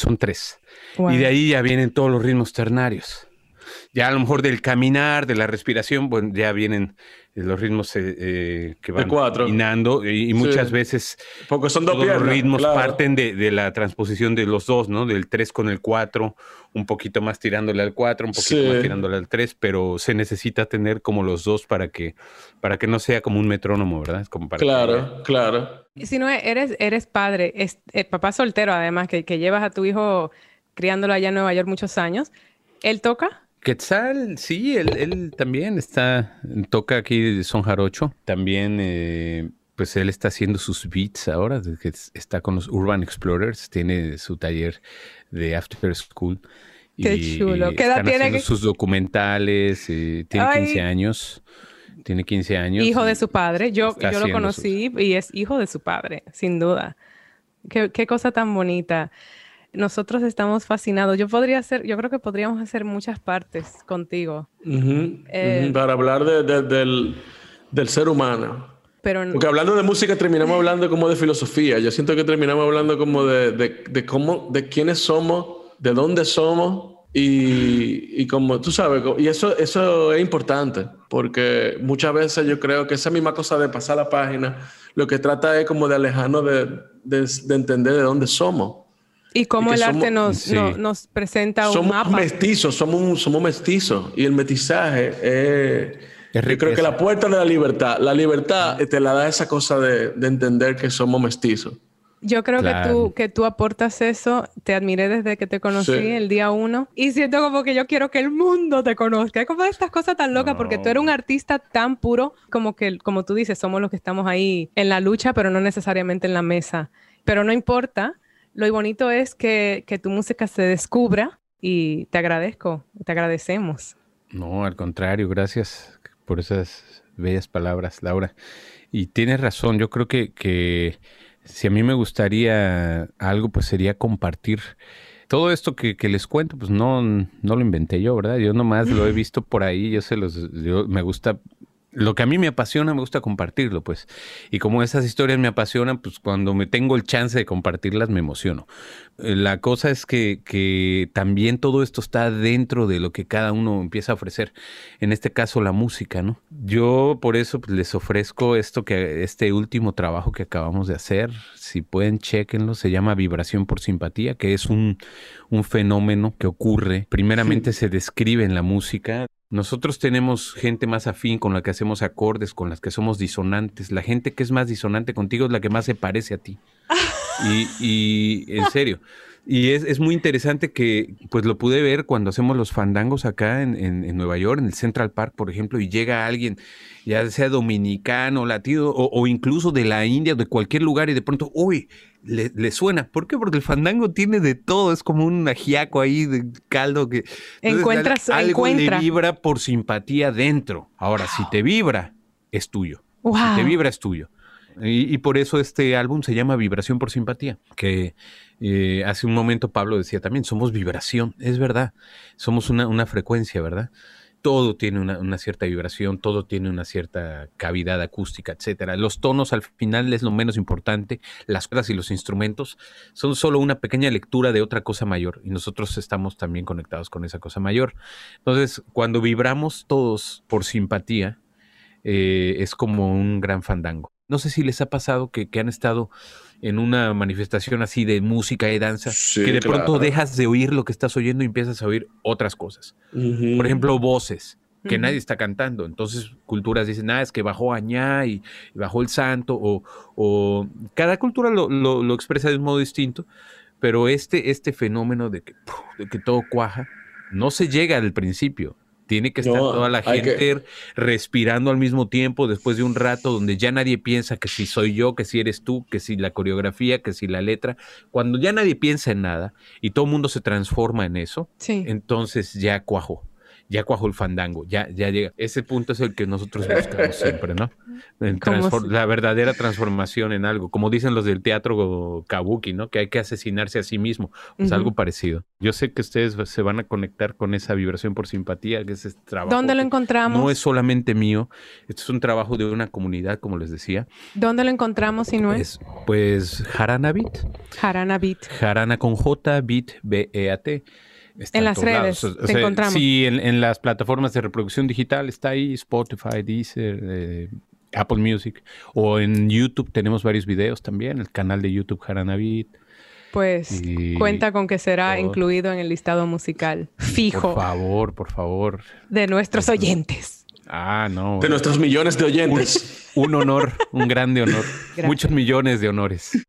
Son tres. Wow. Y de ahí ya vienen todos los ritmos ternarios. Ya a lo mejor del caminar, de la respiración, bueno, ya vienen los ritmos eh, eh, que van cuatro. caminando y, y muchas Sí. veces Porque son dos todos los ritmos claro. parten de, de la transposición de los dos, ¿no? Del 3 con el 4, un poquito más tirándole al 4, un poquito Sí. más tirándole al 3, pero se necesita tener como los dos para que, para que no sea como un metrónomo, ¿verdad? Es como para que- Claro, claro. Si no eres, eres padre, es, eh, papá soltero además, que, que llevas a tu hijo criándolo allá en Nueva York muchos años, ¿él toca? Quetzal, sí, él, él también está, toca aquí de son jarocho, también eh, pues él está haciendo sus beats ahora, que es- está con los Urban Explorers, tiene su taller de After School. Qué chulo. ¿Qué edad están tiene haciendo sus documentales, eh, tiene Ay. 15 años, tiene 15 años. Hijo de y su padre. Yo, yo lo conocí y es hijo de su padre, sin duda. Qué, qué cosa tan bonita. Nosotros estamos fascinados. Yo podría hacer, yo creo que podríamos hacer muchas partes contigo, Eh, ujú, Para hablar de- de- del, del ser humano. pero Porque hablando de música terminamos <laughs> hablando como de filosofía. Yo siento que terminamos hablando como de, de, cómo, de quiénes somos, de dónde somos y, y como tú sabes, y eso, eso es importante porque muchas veces yo creo que esa misma cosa de pasar la página lo que trata es como de alejarnos de, de, de entender de dónde somos. Y cómo que el arte somos- nos, sí. no- nos presenta un Somos mapa. mestizos, somos, somos mestizos y el mestizaje es... Es Yo creo que la puerta de la libertad, la libertad te la da esa cosa de, de entender que somos mestizos. Yo creo que, Claro. tú, que tú aportas eso. Te admiré desde que te conocí Sí. el día uno. Y siento como que yo quiero que el mundo te conozca. Es como estas cosas tan locas porque tú eres un artista tan puro como que, como tú dices, somos los que estamos ahí en la lucha, pero no necesariamente en la mesa. Pero no importa. Lo bonito es que, que tu música se descubra y te agradezco, te agradecemos. No, al contrario, gracias por esas bellas palabras, Laura. Y tienes razón, yo creo que, que si a mí me gustaría algo, pues sería compartir. Todo esto que, que les cuento, pues no, no lo inventé yo, ¿verdad? Yo nomás lo he <laughs> visto por ahí, yo se los, yo me gusta, lo que a mí me apasiona, me gusta compartirlo, pues. Y como esas historias me apasionan, pues cuando me tengo el chance de compartirlas, me emociono. Eh, La cosa es que, que también todo esto está dentro de lo que cada uno empieza a ofrecer. En este caso, la música, ¿no? Yo por eso pues, les ofrezco esto que este último trabajo que acabamos de hacer. Si pueden, chequenlo. Se llama Vibración por Simpatía, que es un, un fenómeno que ocurre. Primeramente se describe en la música. Nosotros tenemos gente más afín con la que hacemos acordes, con las que somos disonantes. La gente que es más disonante contigo es la que más se parece a ti. <laughs> Y, y en serio. Y es, es muy interesante que pues lo pude ver cuando hacemos los fandangos acá en, en- en Nueva York, en el Central Park, por ejemplo, y llega alguien, ya sea dominicano, latino, o, o incluso de la India, de cualquier lugar, y de pronto, uy, le, le suena. ¿Por qué? Porque el fandango tiene de todo, es como un ajiaco ahí de caldo que... Encuentras- al- algo encuentra. le vibra por simpatía dentro. Ahora, si <gasps> te vibra, es tuyo. Wow. Si te vibra, es tuyo. Y, y por eso este álbum se llama Vibración por Simpatía, que eh, hace un momento Pablo decía también, somos vibración, es verdad, somos una, una frecuencia, ¿verdad? Todo tiene una, una cierta vibración, todo tiene una cierta cavidad acústica, etcétera. Los tonos al final es lo menos importante, las cuerdas y los instrumentos son solo una pequeña lectura de otra cosa mayor y nosotros estamos también conectados con esa cosa mayor. Entonces, cuando vibramos todos por simpatía, eh, es como un gran fandango. No sé si les ha pasado que, han estado en una manifestación así de música y danza, que de pronto dejas de oír lo que estás oyendo y empiezas a oír otras cosas. Por ejemplo, voces que nadie está cantando. Entonces, culturas dicen, ah, es que bajó Añá y, bajó el santo, o, cada cultura lo, expresa de un modo distinto, pero este, este fenómeno de que, de que todo cuaja, no se llega al principio. Tiene que estar toda la gente respirando al mismo tiempo después de un rato donde ya nadie piensa que si soy yo, que si eres tú, que si la coreografía, que si la letra. Cuando ya nadie piensa en nada y todo el mundo se transforma en eso, entonces ya cuajo ya cuajo el fandango, ya, ya llega. Ese punto es el que nosotros buscamos siempre, ¿no? la verdadera transformación en algo, como dicen los del teatro kabuki, ¿no? Que hay que asesinarse a sí mismo, pues algo parecido. Yo sé que ustedes se van a conectar con esa vibración por simpatía, que es este trabajo. ¿Dónde lo encontramos? No es solamente mío, esto es un trabajo de una comunidad, como les decía. ¿Dónde lo encontramos si no es? Pues, pues Haranabit. Haranabit. Jarana con J, Bit, B-E-A-T en las redes te encontramos. Sí, en, las plataformas de reproducción digital está ahí, Spotify, Deezer, eh, Apple Music. O en YouTube tenemos varios videos también, el canal de YouTube Jaranavit. Pues cuenta con que será incluido en el listado musical fijo. Por favor, por favor. De nuestros oyentes. Ah, no. De nuestros millones de oyentes. Un, honor, un grande honor. Muchos millones de honores.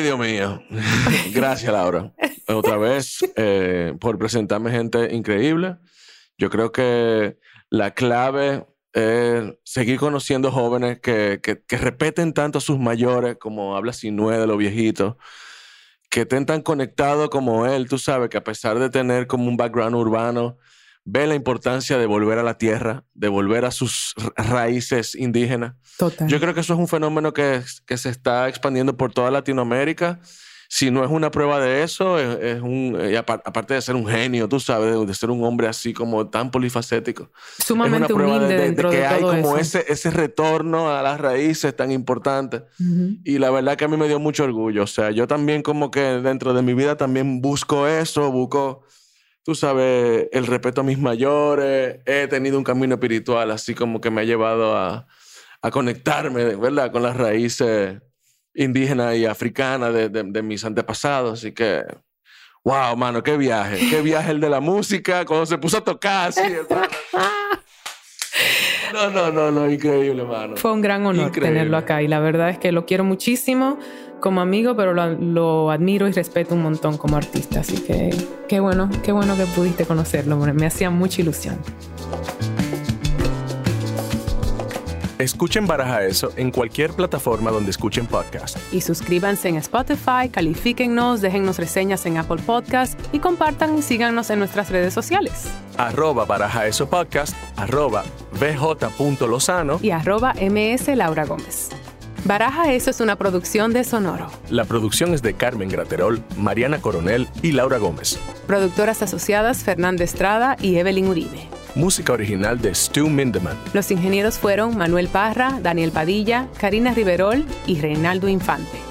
Ay, Dios mío. <laughs> Gracias, Laura. Otra vez eh, por presentarme gente increíble. Yo creo que la clave es seguir conociendo jóvenes que, que, que respeten tanto a sus mayores, como habla Sinue de los viejitos, que estén tan conectados como él. Tú sabes que a pesar de tener como un background urbano, ve la importancia de volver a la tierra, de volver a sus raíces indígenas. Total. Yo creo que eso es un fenómeno que, que se está expandiendo por toda Latinoamérica. Si no es una prueba de eso, es, un, aparte de ser un genio, tú sabes, de, ser un hombre así como tan polifacético. Sumamente es una prueba de, dentro de, que hay como ese, ese retorno a las raíces tan importante. Y la verdad que a mí me dio mucho orgullo. O sea, yo también como que dentro de mi vida también busco eso, busco tú sabes, el respeto a mis mayores, he tenido un camino espiritual así como que me ha llevado a, a conectarme, ¿verdad?, con las raíces indígenas y africanas de, de, mis antepasados. Así que, wow, mano, qué viaje, qué viaje el de la música, cuando se puso a tocar así, <laughs> No, no, no, no, increíble, mano. Fue un gran honor tenerlo acá y la verdad es que lo quiero muchísimo como amigo, pero lo, admiro y respeto un montón como artista. Así que qué bueno, qué bueno que pudiste conocerlo. Me hacía mucha ilusión. Escuchen Baraja Eso en cualquier plataforma donde escuchen podcast. Y suscríbanse en Spotify, califíquennos, déjennos reseñas en Apple Podcast y compartan y síganos en nuestras redes sociales. Arroba Baraja Eso Podcast, arroba bj.lozano y arroba ms Laura Gómez. Baraja Eso es una producción de Sonoro. La producción es de Carmen Graterol, Mariana Coronel y Laura Gómez. Productoras asociadas Fernanda Estrada y Evelyn Uribe. Música original de Stu Mindeman. Los ingenieros fueron Manuel Parra, Daniel Padilla, Karina Riverol y Reinaldo Infante.